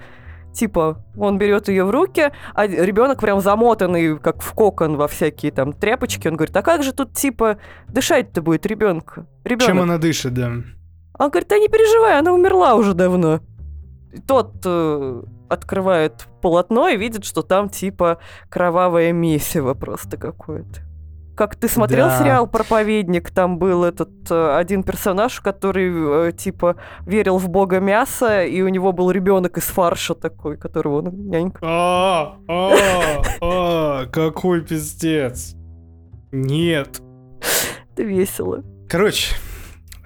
Типа, он берет ее в руки, а ребенок прям замотанный, как в кокон во всякие там тряпочки. Он говорит, а как же тут, типа, дышать-то будет ребенка? Ребенок. Чем она дышит, да. Он говорит, да не переживай, она умерла уже давно. Тот э, открывает полотно и видит, что там типа кровавое месиво просто какое-то. Как ты смотрел Да. сериал «Проповедник», там был этот э, один персонаж, который э, типа верил в бога мяса, и у него был ребенок из фарша такой, которого он нянька. А, а, а, какой пиздец. Нет. Это весело. Короче,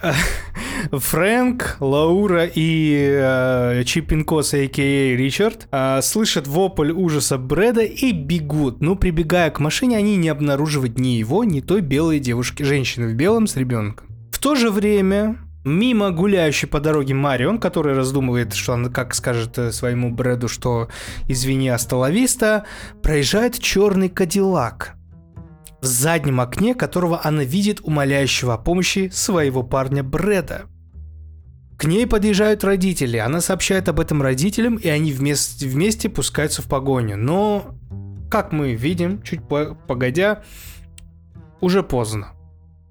Фрэнк, Лаура и э, Чипинкос, а.к.а. Ричард, э, слышат вопль ужаса Брэда и бегут. Но прибегая к машине, они не обнаруживают ни его, ни той белой девушки, женщины в белом с ребенком. В то же время Мимо гуляющей по дороге Марион, который раздумывает, что он как скажет э, своему Брэду, что извини, астоловиста, проезжает черный кадиллак, в заднем окне которого она видит умоляющего о помощи своего парня Брэда. К ней подъезжают родители, она сообщает об этом родителям, и они вместе, вместе пускаются в погоню. Но, как мы видим, чуть по- погодя, уже поздно.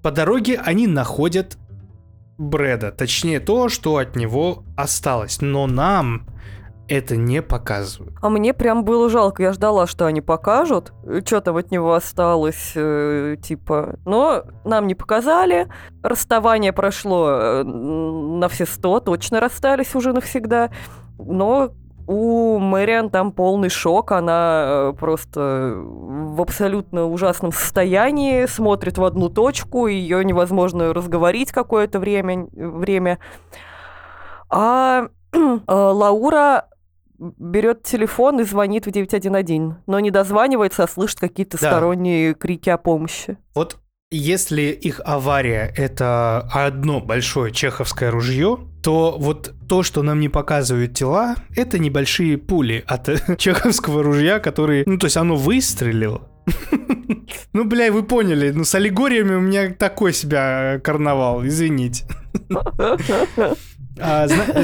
По дороге они находят Брэда, точнее то, что от него осталось, но нам это не показывают. А мне прям было жалко, я ждала, что они покажут, что там от него осталось, э, типа. Но нам не показали. Расставание прошло э, на все сто, точно расстались уже навсегда. Но у Мэриан там полный шок, она э, просто в абсолютно ужасном состоянии, смотрит в одну точку, ее невозможно разговорить какое-то время. время. А э, Лаура берет телефон и звонит в 911, но не дозванивается, а слышит какие-то Да. сторонние крики о помощи. Вот если их авария это одно большое чеховское ружье, то вот то, что нам не показывают тела, это небольшие пули от чеховского ружья, которые, ну то есть оно выстрелило. Ну, бля, вы поняли, ну с аллегориями у меня такой себя карнавал, извините. А, зна-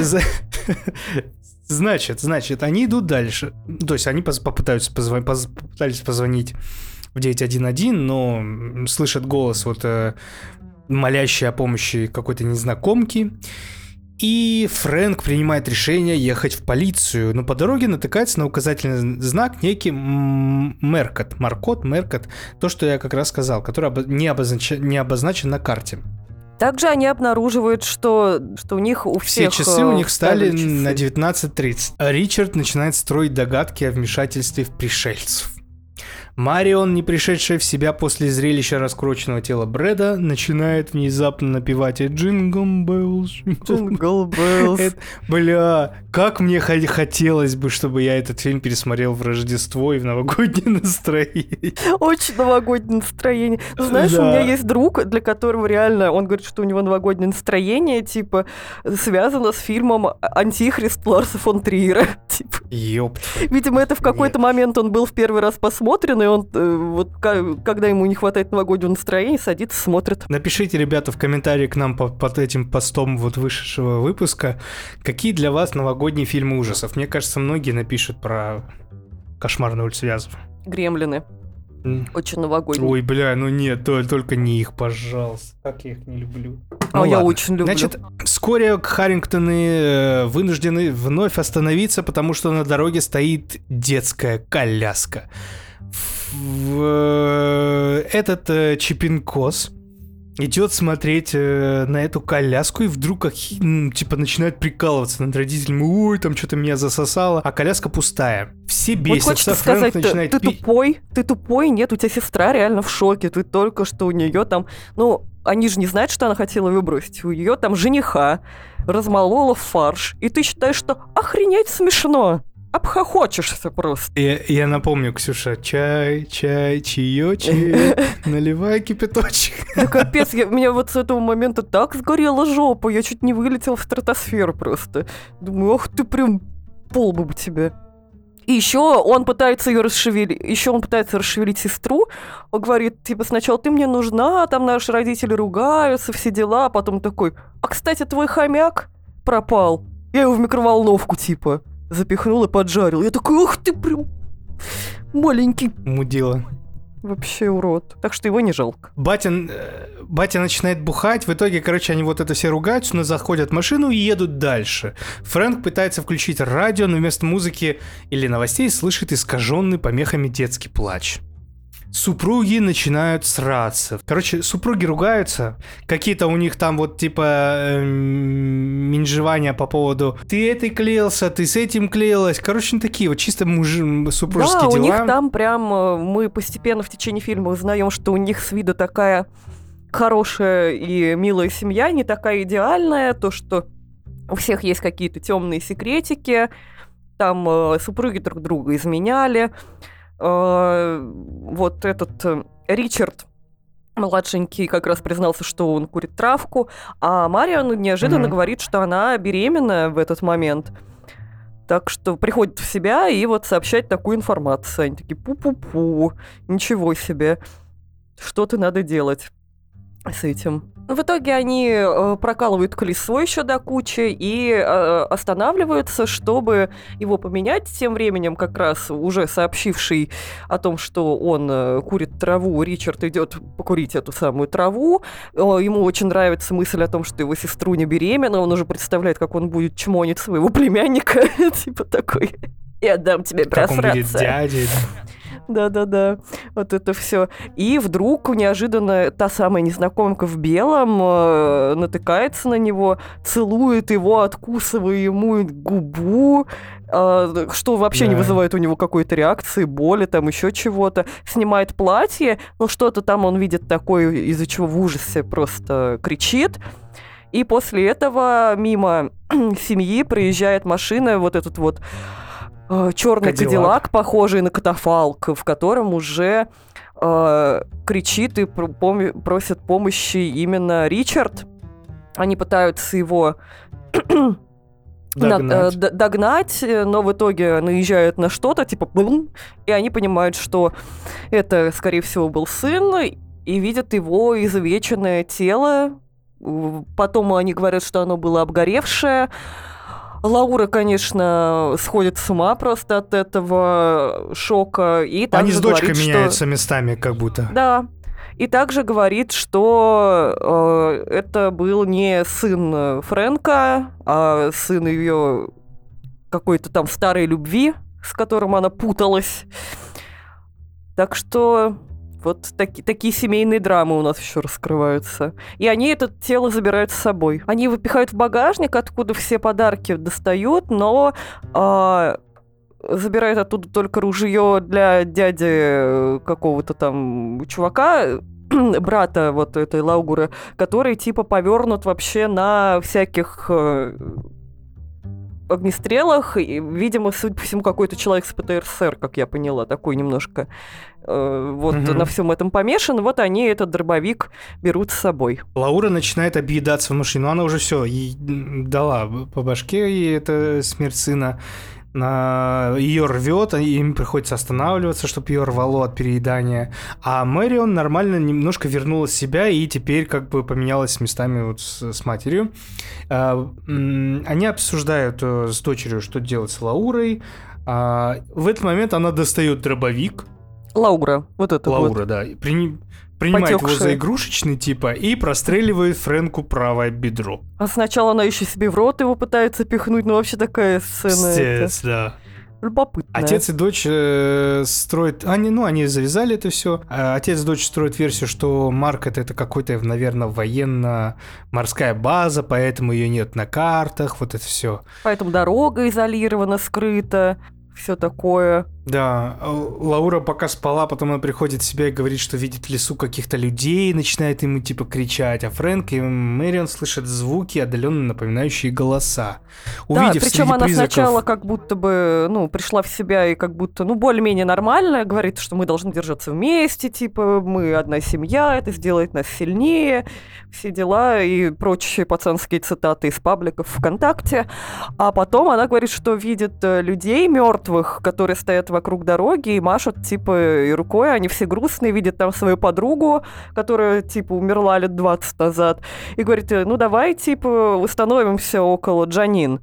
Значит, значит, они идут дальше. То есть они попытаются позва- поз- попытались позвонить в 911, но слышат голос вот э, молящий о помощи какой-то незнакомки. И Фрэнк принимает решение ехать в полицию, но по дороге натыкается на указательный знак некий Меркот, Маркот, Меркот, то, что я как раз сказал, который не, обозначен, не обозначен на карте. Также они обнаруживают, что, что у них у Все всех... часы у э, них стали часы. на 19.30. А Ричард начинает строить догадки о вмешательстве в пришельцев. Марион, не пришедшая в себя после зрелища раскуроченного тела Брэда, начинает внезапно напевать «Jingle Bells». Bells. Это- Бля, как мне хо- хотелось бы, чтобы я этот фильм пересмотрел в Рождество и в новогоднее настроение. Очень новогоднее настроение. Ну, Знаешь, у меня есть друг, для которого реально, он говорит, что у него новогоднее настроение, типа, связано с фильмом «Антихрист» Ларса фон Триера. Типа, Ёпт. Видимо, это в какой-то момент он был в первый раз посмотрен, и он э, вот когда ему не хватает новогоднего настроения, садится, смотрит. Напишите, ребята, в комментарии к нам по- под этим постом вот вышедшего выпуска, какие для вас новогодние фильмы ужасов. Мне кажется, многие напишут про «Кошмар на улице Вязов». Гремлины. Очень новогодние. Ой, бля, ну нет, то- только не их, пожалуйста. Как я их не люблю. а Ну я ладно. очень люблю. Значит, вскоре Харрингтоны э, вынуждены вновь остановиться, потому что на дороге стоит детская коляска. В- э, Этот э, Чипинкос идет смотреть э, на эту коляску и вдруг как, типа начинает прикалываться над родителями. Ой, там что-то меня засосало, а коляска пустая. Все Вот бесятся, хочется Фрэнк сказать, ты, начинает ты пи- тупой, ты тупой, нет, у тебя сестра реально в шоке, ты только что у нее там, ну, они же не знают, что она хотела выбросить, у нее там жениха размолола фарш, и ты считаешь, что охренеть смешно, обхохочешься просто. Я, я напомню, Ксюша, чай, чай, чаечек, наливай кипяточек. Да капец, я, меня вот с этого момента так сгорела жопа, я чуть не вылетел в стратосферу просто. Думаю, ох ты прям полбу бы тебе. И еще он пытается ее расшевелить, еще он пытается расшевелить сестру. Он говорит, типа, сначала ты мне нужна, там наши родители ругаются, все дела, а потом такой, а, кстати, твой хомяк пропал. Я его в микроволновку, типа, запихнул и поджарил. Я такой, ух ты, прям маленький Мудила. вообще урод. Так что его не жалко. Батя, э, батя начинает бухать, в итоге, короче, они вот это все ругаются, но заходят в машину и едут дальше. Фрэнк пытается включить радио, но вместо музыки или новостей слышит искаженный помехами детский плач. Супруги начинают сраться. Короче, супруги ругаются. Какие-то у них там вот типа эм, минжевания по поводу «ты этой клеился, ты с этим клеилась». Короче, ну, такие вот чисто мужи, супружеские да, у дела. них там прям э, мы постепенно в течение фильма узнаем, что у них с виду такая хорошая и милая семья, не такая идеальная, то, что у всех есть какие-то темные секретики, там э, супруги друг друга изменяли. Э, вот этот э, Ричард младшенький как раз признался, что он курит травку, а Мариан неожиданно Мгм. говорит, что она беременна в этот момент. Так что приходит в себя и вот сообщает такую информацию. Они такие, пу-пу-пу, ничего себе, что-то надо делать с этим. В итоге они э, прокалывают колесо еще до кучи и э, останавливаются, чтобы его поменять. Тем временем как раз уже сообщивший о том, что он э, курит траву, Ричард идет покурить эту самую траву. Ему очень нравится мысль о том, что его сестру не беременна. Он уже представляет, как он будет чмонить своего племянника. Типа такой, я дам тебе Как он будет просраться. дядей. Да-да-да, вот это все. И вдруг неожиданно та самая незнакомка в белом э, натыкается на него, целует его, откусывая ему губу, э, что вообще не Да. вызывает у него какой-то реакции, боли, там еще чего-то. Снимает платье, но что-то там он видит такое, из-за чего в ужасе просто кричит. И после этого мимо семьи проезжает машина, вот этот вот черный Кадиллак. похожий на катафалк, в котором уже э, кричит и поми- просит помощи именно Ричард. Они пытаются его на- Догнать. э, д- догнать, э, но в итоге наезжают на что-то, типа бум, и они понимают, что это, скорее всего, был сын, и видят его изувеченное тело. Потом они говорят, что оно было обгоревшее. Лаура, конечно, сходит с ума просто от этого шока. И Они с дочкой говорит, что- меняются местами, как будто. да. И также говорит, что э, это был не сын Фрэнка, а сын ее какой-то там старой любви, с которым она путалась. Так что вот таки- такие семейные драмы у нас еще раскрываются. И они это тело забирают с собой. Они выпихают в багажник, откуда все подарки достают, но а, забирает оттуда только ружье для дяди э, какого-то там чувака, брата вот этой Лаугуры, который типа повернут вообще на всяких э, огнестрелах. И, видимо, судя по всему, какой-то человек с ПТРСР, как я поняла, такой немножко э, вот Мгм. на всем этом помешан. Вот они этот дробовик берут с собой. Лаура начинает объедаться в машину. Она уже все дала по башке, и это смерть сына. На... Ее рвет, им приходится останавливаться, чтобы ее рвало от переедания. А Мэрион нормально немножко вернула себя и теперь как бы поменялась местами вот с, с матерью. А, Они обсуждают э, с дочерью, что делать с Лаурой. А, В этот момент она достает дробовик, Лаура, вот это вот. Лаура, да, и прини- принимает его Потёкшая. за игрушечный типа и простреливает Фрэнку правое бедро. А сначала она еще себе в рот его пытается пихнуть, ну вообще такая сцена. Пиздец, да. Любопытная. Отец и дочь э, строят... Они, ну, они завязали это все. Отец и дочь строят версию, что Марк это, это какой-то, наверное, военно-морская база, поэтому ее нет на картах, вот это все. Поэтому дорога изолирована, скрыта, все такое. Да, э, Лаура пока спала, потом она приходит в себя и говорит, что видит в лесу каких-то людей, начинает ему типа кричать, а Фрэнк и Мэрион слышат звуки, отдаленно напоминающие голоса. Увидев да, причем она призраков... сначала как будто бы, ну, пришла в себя и как будто, ну, более-менее нормально, говорит, что мы должны держаться вместе, типа, мы одна семья, это сделает нас сильнее, все дела и прочие пацанские цитаты из пабликов ВКонтакте. А потом она говорит, что видит э, людей мертвых, которые стоят вокруг дороги и машут, типа, и рукой. Они все грустные, видят там свою подругу, которая, типа, умерла лет 20 назад. И говорит, «Э, ну давай, типа, установимся около Джанин.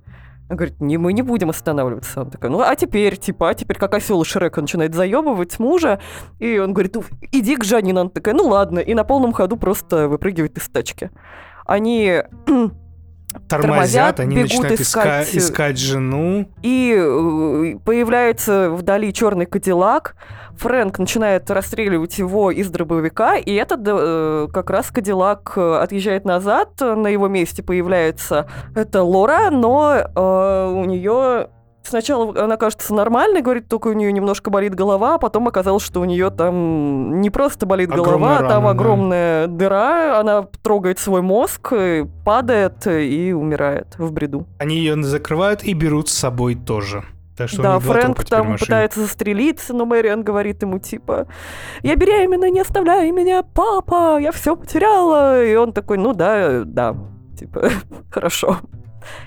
Она говорит, не, мы не будем останавливаться. Он такой, ну а теперь, типа, а теперь как осел Шрека начинает заебывать мужа. И он говорит, ну иди к Жанин. Она такая, ну ладно. И на полном ходу просто выпрыгивает из тачки. Они тормозят, тормозят они начинают искать, искать, искать жену. И э, появляется вдали черный кадиллак. Фрэнк начинает расстреливать его из дробовика, и этот э, как раз Кадиллак э, отъезжает назад, на его месте появляется это Лора, но э, у нее Сначала она кажется нормальной, говорит, только у нее немножко болит голова, а потом оказалось, что у нее там не просто болит огромная голова, рана, там огромная да. дыра, она трогает свой мозг, падает и умирает в бреду. Они ее закрывают и берут с собой тоже. Так что да, Фрэнк там пытается застрелиться, но Мэриан говорит ему типа, я беременна, не оставляй меня, папа, я все потеряла. И он такой, ну да, да, типа, хорошо.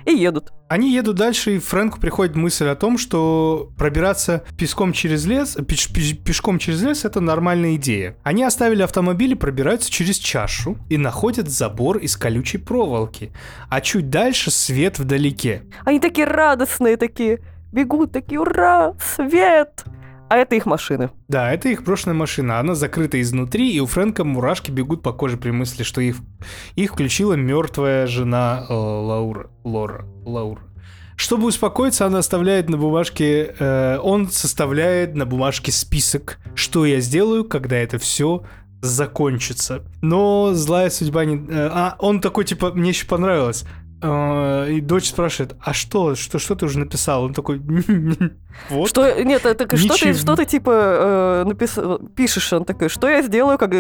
И едут. Они едут дальше, и Фрэнку приходит мысль о том, что пробираться песком через лес, пеш, пеш, пешком через лес это нормальная идея. Они оставили автомобиль и пробираются через чашу и находят забор из колючей проволоки. А чуть дальше свет вдалеке. Они такие радостные, такие бегут такие, ура, свет! А это их машины. Да, это их прошлая машина. Она закрыта изнутри, и у Фрэнка мурашки бегут по коже при мысли, что их, их включила мертвая жена э, Лаура. Лора. Лаура. Чтобы успокоиться, она оставляет на бумажке, э, он составляет на бумажке список, что я сделаю, когда это все закончится. Но злая судьба не... Э, а, он такой, типа, мне еще понравилось. А, и дочь спрашивает, а что, что, что ты уже написал? Он такой, вот. Что, нет, это что ты, что ты типа э, напис... пишешь? Он такой, что я сделаю, как,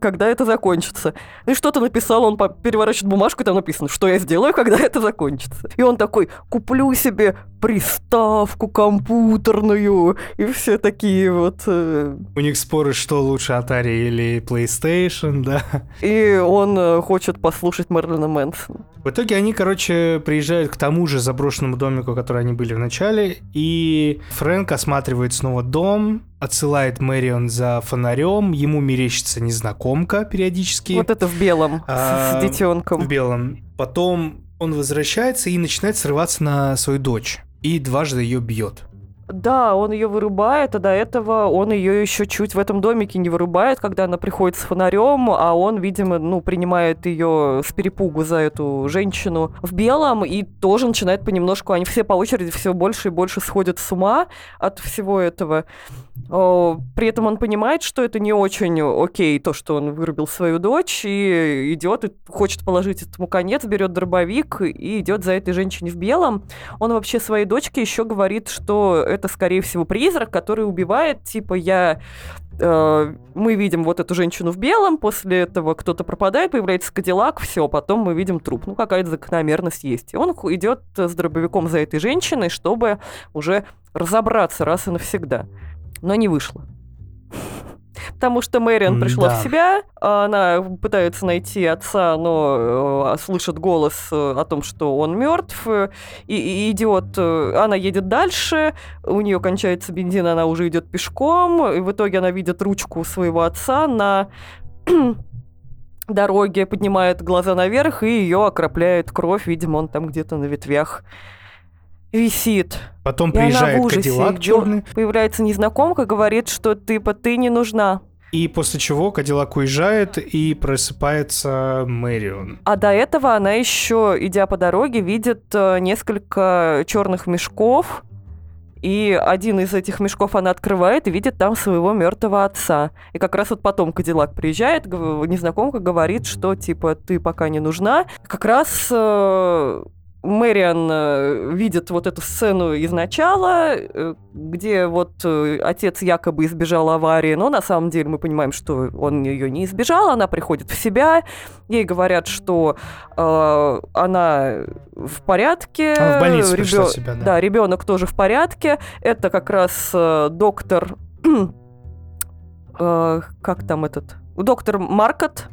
когда это закончится? И что ты написал? Он переворачивает бумажку, и там написано, что я сделаю, когда это закончится. И он такой, куплю себе приставку компьютерную, и все такие вот... Э... У них споры, что лучше, Atari или PlayStation, да? И он э, хочет послушать Мерлина Мэнсона. В итоге они, короче, приезжают к тому же заброшенному домику, который они были в начале, и Фрэнк осматривает снова дом, отсылает Мэрион за фонарем, ему мерещится незнакомка периодически. Вот это в белом, а, с детенком. В белом. Потом он возвращается и начинает срываться на свою дочь. И дважды ее бьет. Да, он ее вырубает, а до этого он ее еще чуть в этом домике не вырубает, когда она приходит с фонарем, а он, видимо, ну, принимает ее с перепугу за эту женщину в белом и тоже начинает понемножку, они все по очереди все больше и больше сходят с ума от всего этого. При этом он понимает, что это не очень окей, то, что он вырубил свою дочь, и идет и хочет положить этому конец, берет дробовик и идет за этой женщиной в белом. Он вообще своей дочке еще говорит, что это, скорее всего, призрак, который убивает, типа, я э, мы видим вот эту женщину в белом, после этого кто-то пропадает, появляется Кадиллак, все, потом мы видим труп. Ну, какая-то закономерность есть. И он идет с дробовиком за этой женщиной, чтобы уже разобраться раз и навсегда но не вышло. Потому что Мэриан пришла да. в себя, она пытается найти отца, но э, слышит голос э, о том, что он мертв, и, и идет, э, она едет дальше, у нее кончается бензин, она уже идет пешком, и в итоге она видит ручку своего отца на дороге, поднимает глаза наверх, и ее окропляет кровь, видимо, он там где-то на ветвях висит. Потом приезжает Кадиллак черный. Появляется незнакомка, говорит, что типа ты не нужна. И после чего Кадиллак уезжает и просыпается Мэрион. А до этого она еще, идя по дороге, видит э, несколько черных мешков. И один из этих мешков она открывает и видит там своего мертвого отца. И как раз вот потом Кадиллак приезжает, незнакомка говорит, что типа ты пока не нужна. Как раз э, Мэриан э, видит вот эту сцену изначала, э, где вот э, отец якобы избежал аварии, но на самом деле мы понимаем, что он ее не избежал, она приходит в себя, ей говорят, что э, она в порядке. Она в больницу Ребё... в себя, да. Да, ребенок тоже в порядке. Это как раз э, доктор... э, как там этот? Доктор Маркот,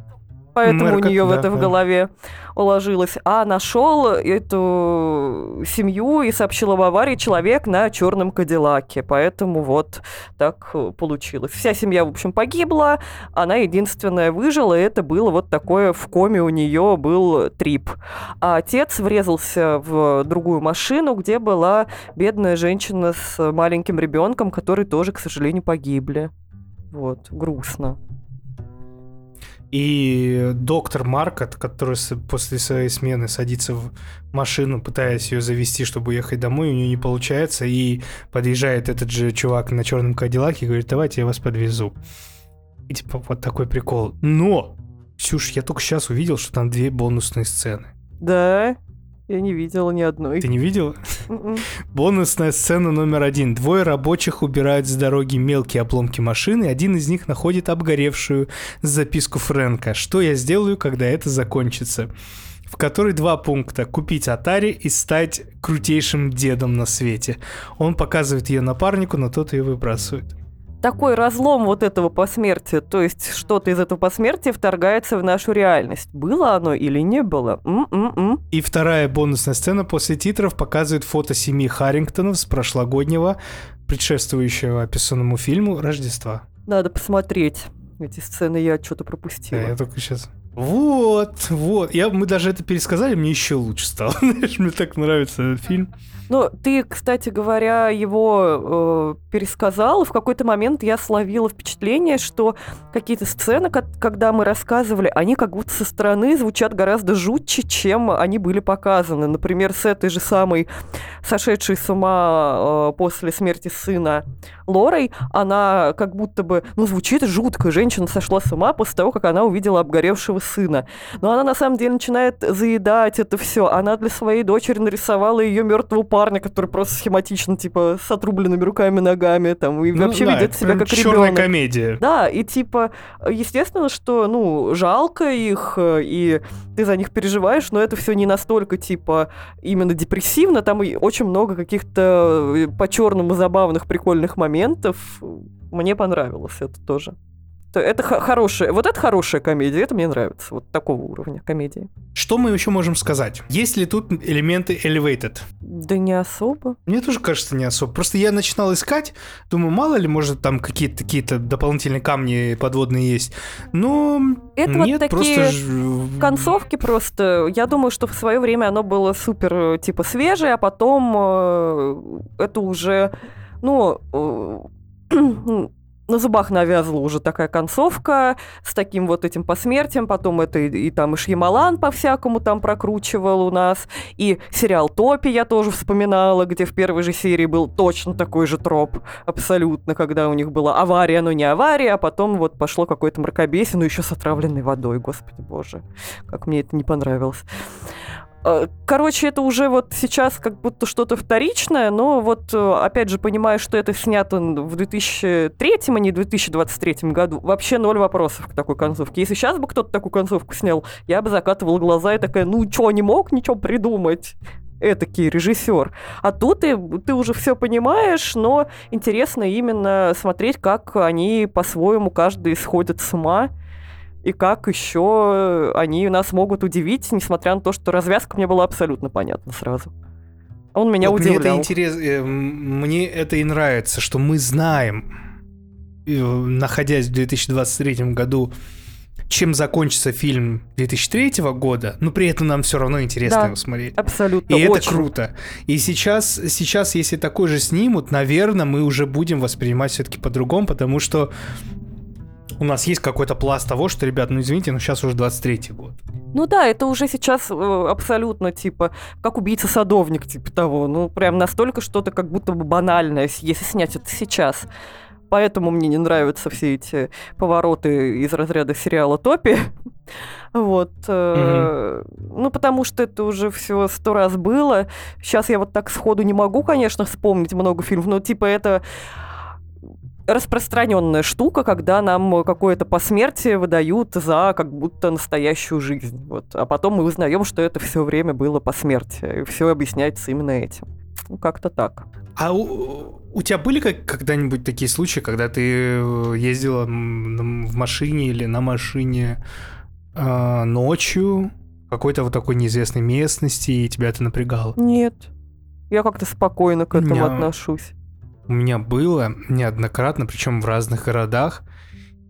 поэтому Мэркот, у нее да, в это да. в голове уложилось. А нашел эту семью и сообщил об аварии человек на черном Кадиллаке. Поэтому вот так получилось. Вся семья, в общем, погибла. Она единственная выжила, и это было вот такое в коме у нее был трип. А отец врезался в другую машину, где была бедная женщина с маленьким ребенком, которые тоже, к сожалению, погибли. Вот, грустно. И доктор Маркот, который после своей смены садится в машину, пытаясь ее завести, чтобы уехать домой, у нее не получается, и подъезжает этот же чувак на черном кадиллаке и говорит, давайте я вас подвезу. И типа вот такой прикол. Но, Ксюш, я только сейчас увидел, что там две бонусные сцены. Да? Я не видела ни одной. Ты не видела? М-м. Бонусная сцена номер один. Двое рабочих убирают с дороги мелкие обломки машины, один из них находит обгоревшую записку Фрэнка. Что я сделаю, когда это закончится? в которой два пункта. Купить Atari и стать крутейшим дедом на свете. Он показывает ее напарнику, но тот ее выбрасывает такой разлом вот этого посмертия, то есть что-то из этого посмертия вторгается в нашу реальность. Было оно или не было? М-м-м. И вторая бонусная сцена после титров показывает фото семьи Харрингтонов с прошлогоднего, предшествующего описанному фильму «Рождество». Надо посмотреть. Эти сцены я что-то пропустила. Да, я только сейчас вот, вот. Я, мы даже это пересказали, мне еще лучше стало. Знаешь, мне так нравится этот фильм. Ну, ты, кстати говоря, его э, пересказал. В какой-то момент я словила впечатление, что какие-то сцены, когда мы рассказывали, они как будто со стороны звучат гораздо жутче, чем они были показаны. Например, с этой же самой сошедшей с ума э, после смерти сына Лорой, она как будто бы, ну, звучит жутко. Женщина сошла с ума после того, как она увидела обгоревшего сына. Но она на самом деле начинает заедать это все. Она для своей дочери нарисовала ее мертвого парня, который просто схематично, типа, с отрубленными руками, ногами, там, и ну, вообще да, ведет себя как ребенок. Черная комедия. Да, и типа, естественно, что, ну, жалко их, и ты за них переживаешь, но это все не настолько, типа, именно депрессивно. Там очень много каких-то э, по-черному забавных, прикольных моментов. Мне понравилось это тоже это хорошая, вот это хорошая комедия, это мне нравится, вот такого уровня комедии. Что мы еще можем сказать? Есть ли тут элементы elevated? Да не особо. Мне тоже кажется, не особо. Просто я начинал искать, думаю, мало ли, может, там какие-то какие-то дополнительные камни подводные есть. Но это нет, вот такие просто... концовки просто. Я думаю, что в свое время оно было супер, типа, свежее, а потом э, это уже, ну, э, на зубах навязла уже такая концовка с таким вот этим посмертием, потом это и, и там и Шьямалан по-всякому там прокручивал у нас, и сериал «Топи» я тоже вспоминала, где в первой же серии был точно такой же троп, абсолютно, когда у них была авария, но не авария, а потом вот пошло какое-то мракобесие, ну еще с отравленной водой, господи боже, как мне это не понравилось. Э, короче, это уже вот сейчас как будто что-то вторичное, но вот э, опять же понимаю, что это снято в 2003, а не в 2023 году. Вообще ноль вопросов к такой концовке. Если сейчас бы кто-то такую концовку снял, я бы закатывала глаза и такая, ну что, не мог ничего придумать? этакий режиссер. А тут ты, ты уже все понимаешь, но интересно именно смотреть, как они по-своему каждый сходят с ума и как еще они нас могут удивить, несмотря на то, что развязка мне была абсолютно понятна сразу. Он меня вот удивлял. Мне это, интерес... Э, мне это и нравится, что мы знаем, э, находясь в 2023 году, чем закончится фильм 2003 года, но при этом нам все равно интересно да, его смотреть. Абсолютно. И очень. это круто. И сейчас, сейчас, если такой же снимут, наверное, мы уже будем воспринимать все-таки по-другому, потому что у нас есть какой-то пласт того, что, ребят, ну извините, но сейчас уже 23-й год. Ну да, это уже сейчас э, абсолютно типа как убийца-садовник, типа того. Ну прям настолько что-то как будто бы банальное, если снять это сейчас. Поэтому мне не нравятся все эти повороты из разряда сериала Топи. Вот. э, Ну, потому что это уже все сто раз было. Сейчас я вот так сходу не могу, конечно, вспомнить много фильмов, но типа это распространенная штука, когда нам какое-то посмертие выдают за как будто настоящую жизнь. Вот. А потом мы узнаем, что это все время было посмертие. И все объясняется именно этим. Ну, как-то так. А у, у тебя были как, когда-нибудь такие случаи, когда ты э, ездила в машине или на машине э, ночью в какой-то вот такой неизвестной местности, и тебя это напрягало? Нет. Я как-то спокойно к этому Меня- отношусь. У меня было неоднократно, причем в разных городах,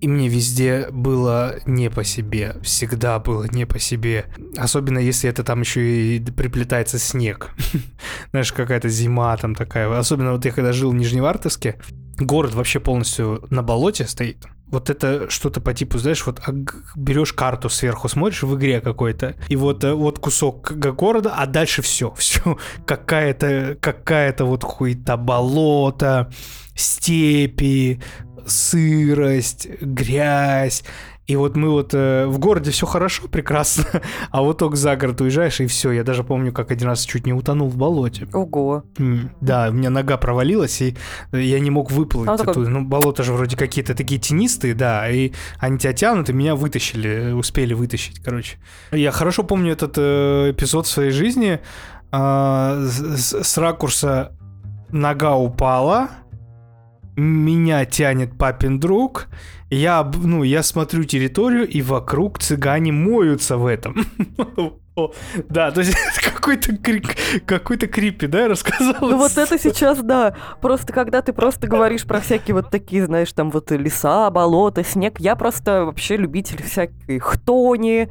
и мне везде было не по себе. Всегда было не по себе. Особенно если это там еще и приплетается снег. Знаешь, какая-то зима там такая. Особенно вот я когда жил в Нижневартовске, город вообще полностью на болоте стоит. Вот это что-то по типу, знаешь, вот аг- берешь карту сверху, смотришь в игре какой-то, и вот, э, вот кусок города, а дальше все, все, какая-то, какая-то вот хуета болото, степи, сырость, грязь. И вот мы вот э, в городе все хорошо, прекрасно, а вот только за город уезжаешь, и все. Я даже помню, как один раз чуть не утонул в болоте. Ого. М, Да, у меня нога провалилась, и я не мог выплыть А, такой- оттуда. Ну, болото же вроде какие-то такие тенистые, да, и они тебя тянут, и меня вытащили, успели вытащить, короче. Я хорошо помню этот э, эпизод в своей жизни. С, с- с ракурса нога упала, меня тянет папин друг, я, ну, я смотрю территорию, и вокруг цыгане моются в этом. Да, то есть какой-то какой-то крипи, да, рассказал? Ну вот это сейчас, да. Просто когда ты просто говоришь про всякие вот такие, знаешь, там вот леса, болота, снег, я просто вообще любитель всякой хтони,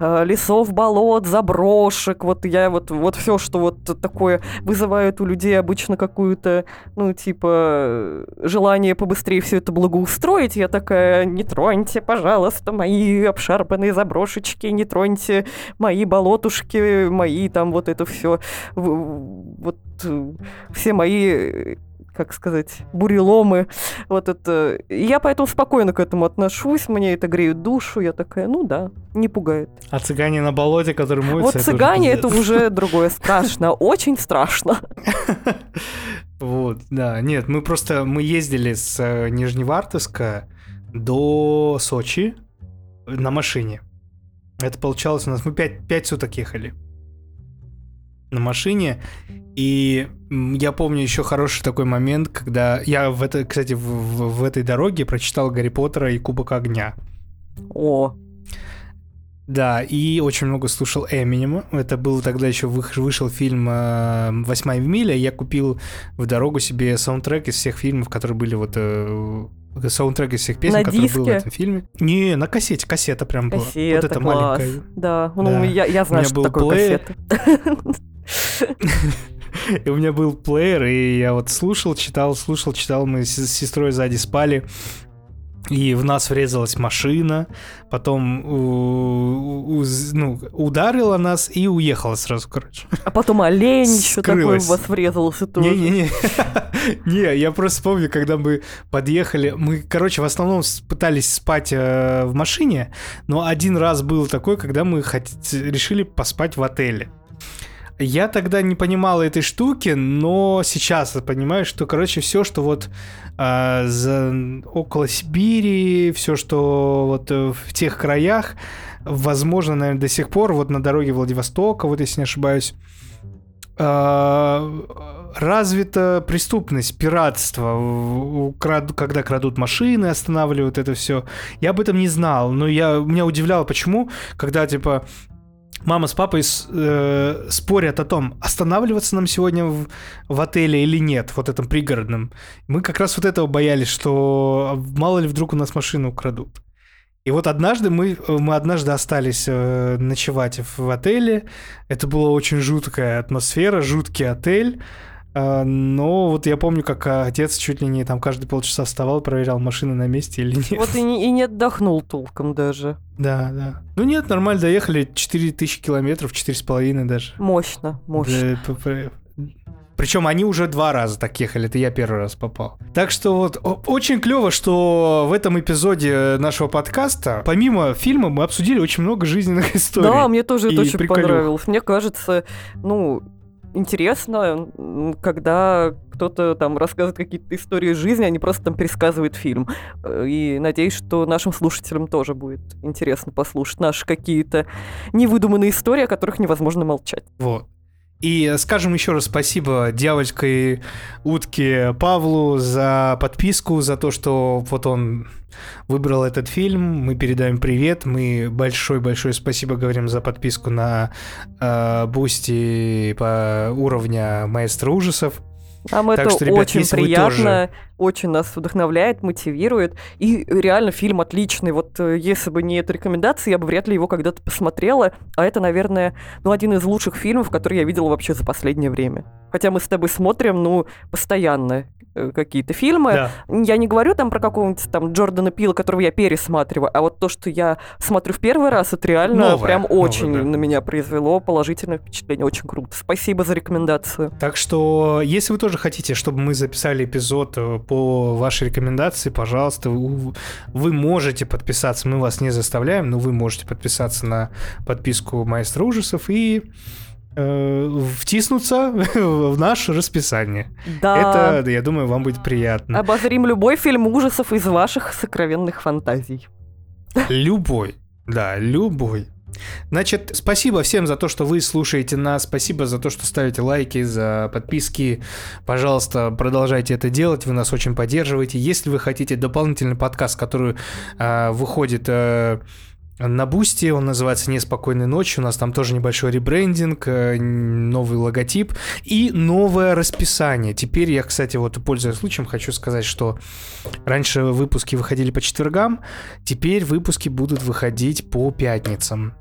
лесов, болот, заброшек. Вот я вот, вот все, что вот такое вызывает у людей обычно какую-то, ну, типа, э, желание побыстрее все это благоустроить. Я такая, не троньте, пожалуйста, мои обшарпанные заброшечки, не троньте мои болотушки, мои там вот это все, вот э, все мои, э, как сказать, буреломы, вот это. И Я поэтому спокойно к этому отношусь, мне это греет душу, я такая, ну да, не пугает. А цыгане на болоте, которые моются, вот это цыгане это уже другое, страшно, очень страшно. Вот, да, нет, мы просто, мы ездили с э, Нижневартовска до Сочи на машине. Это получалось у нас, мы 5, суток ехали на машине, и я помню еще хороший такой момент, когда я в это, кстати, в, в- в этой дороге прочитал Гарри Поттера и Кубок Огня. О, Да, и очень много слушал Эминема. Это был тогда еще вышел фильм э, «Восьмая миля». Я купил в дорогу себе саундтрек из всех фильмов, которые были вот... э, саундтрек из всех песен, На которые был в диске? этом фильме. Не, на кассете, кассета прям была. кассета, вот это класс. маленькая. Да, ну Да. я, я знаю, меня что был такое плеер. кассета. И у меня был плеер, и я вот слушал, читал, слушал, читал. Мы с сестрой сзади спали. И в нас врезалась машина, потом у- у- ну, ударила нас и уехала сразу, короче. А потом олень еще такой в вас врезался тоже. Не-не-не. Не, я просто вспомню, когда мы подъехали. Мы, короче, в основном пытались спать э, в машине, но один раз был такой, когда мы хот- решили поспать в отеле. Я тогда не понимал этой штуки, но сейчас понимаю, что, короче, все, что вот э, за, около Сибири, все, что вот в тех краях, возможно, наверное, до сих пор, вот на дороге Владивостока, вот если не ошибаюсь, э, развита преступность, пиратство, украд- когда крадут машины, останавливают это все. Я об этом не знал, но я, меня удивляло, почему, когда, типа, мама с папой э, спорят о том, останавливаться нам сегодня в, в отеле или нет, вот этом пригородном. Мы как раз вот этого боялись, что мало ли вдруг у нас машину украдут. И вот однажды мы, мы однажды остались э, ночевать в отеле. Это была очень жуткая атмосфера, жуткий отель. Э, но вот я помню, как э, отец чуть ли не там каждые полчаса вставал, проверял, машины на месте или нет. Вот и не, и не отдохнул толком даже. Да, да. Ну нет, нормально доехали 4000 километров, 4,5 даже. Мощно, мощно. Да, Причем они уже два раза так ехали, это я первый раз попал. Так что вот очень клево, что в этом эпизоде нашего подкаста, помимо фильма, мы обсудили очень много жизненных историй. Да, мне тоже это очень приколюх. понравилось. Мне кажется, ну, интересно, когда кто-то там рассказывает какие-то истории жизни, а не просто там пересказывает фильм. Э, и надеюсь, что нашим слушателям тоже будет интересно послушать наши какие-то невыдуманные истории, о которых невозможно молчать. Вот. И скажем еще раз спасибо дьявольской утке Павлу за подписку, за то, что вот он выбрал этот фильм. Мы передаем привет. Мы большое-большое спасибо говорим за подписку на э, Бусти по уровня маэстро ужасов. Нам так это что, ребят, очень приятно, тоже... очень нас вдохновляет, мотивирует. И реально фильм отличный. Вот э, если бы не эта рекомендация, я бы вряд ли его когда-то посмотрела. А это, наверное, ну, один из лучших фильмов, который я видела вообще за последнее время. Хотя мы с тобой смотрим, ну, постоянно Э, какие-то фильмы. Да. Я не говорю там про какого-нибудь там Джордана Пила, которого я пересматриваю, а вот то, что я смотрю в первый раз, это реально новое, прям очень новое, да. на меня произвело положительное впечатление. Очень круто. Спасибо за рекомендацию. Так что, если вы тоже хотите, чтобы мы записали эпизод э, по вашей рекомендации, пожалуйста, вы, вы можете подписаться. Мы вас не заставляем, но вы можете подписаться на подписку Маэстро ужасов и Э, втиснуться в наше расписание. Да. Это, я думаю, вам будет приятно. Обозрим любой фильм ужасов из ваших сокровенных фантазий. Любой. Да, любой. Значит, спасибо всем за то, что вы слушаете нас, спасибо за то, что ставите лайки, за подписки. Пожалуйста, продолжайте это делать, вы нас очень поддерживаете. Если вы хотите дополнительный подкаст, который э, выходит э, на Бусти, он называется «Неспокойной ночи», у нас там тоже небольшой ребрендинг, э, новый логотип и новое расписание. Теперь я, кстати, вот пользуясь случаем, хочу сказать, что раньше выпуски выходили по четвергам, теперь выпуски будут выходить по пятницам.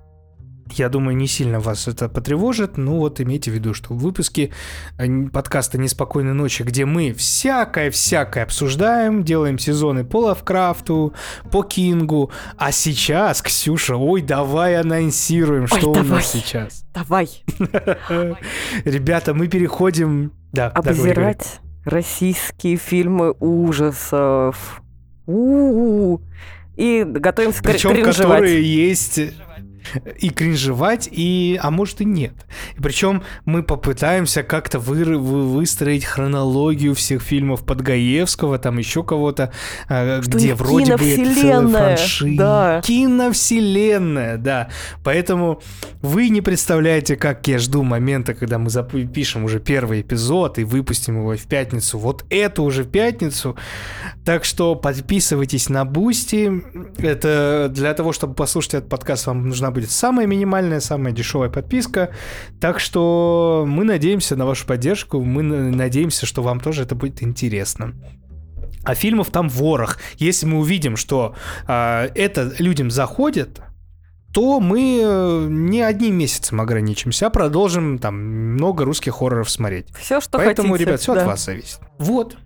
Я думаю, не сильно вас это потревожит, но вот имейте в виду, что в выпуске э, подкаста «Неспокойной ночи», где мы всякое-всякое обсуждаем, делаем сезоны по Лавкрафту, по Кингу, а сейчас, Ксюша, ой, давай анонсируем, ой, что давай. у нас сейчас. Давай. Ребята, мы переходим... Да, Обзирать российские фильмы ужасов. У-у-у. И готовимся Причем, которые есть и кринжевать, и, а может и нет. И причем мы попытаемся как-то вы, вы, выстроить хронологию всех фильмов Подгаевского, там еще кого-то, а, Что где вроде бы это целая франшиза. Да. Киновселенная, да. Поэтому вы не представляете, как я жду момента, когда мы запишем уже первый эпизод и выпустим его в пятницу. Вот это уже в пятницу. Так что подписывайтесь на Бусти. Это для того, чтобы послушать этот подкаст, вам нужна будет самая минимальная, самая дешевая подписка. Так что мы надеемся на вашу поддержку, мы надеемся, что вам тоже это будет интересно. А фильмов там ворох. Если мы увидим, что э, это людям заходит, то мы э, не одним месяцем ограничимся, а продолжим там много русских хорроров смотреть. Все, что Поэтому, хотите, ребят, все да. от вас зависит. Вот.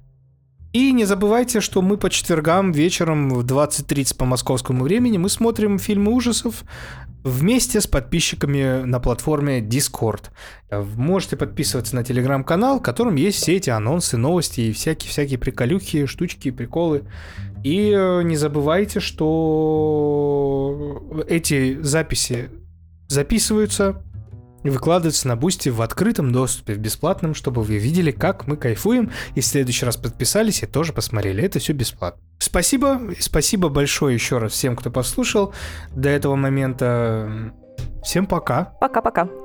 И не забывайте, что мы по четвергам вечером в 20.30 по московскому времени мы смотрим фильмы ужасов вместе с подписчиками на платформе Discord. Можете подписываться на телеграм-канал, в котором есть все эти анонсы, новости и всякие-всякие приколюхи, штучки, приколы. И э, не забывайте, что эти записи записываются, выкладывается на Бусти в открытом доступе, в бесплатном, чтобы вы видели, как мы кайфуем, и в следующий раз подписались и тоже посмотрели. Это все бесплатно. Спасибо, спасибо большое еще раз всем, кто послушал до этого момента. Всем пока. Пока-пока.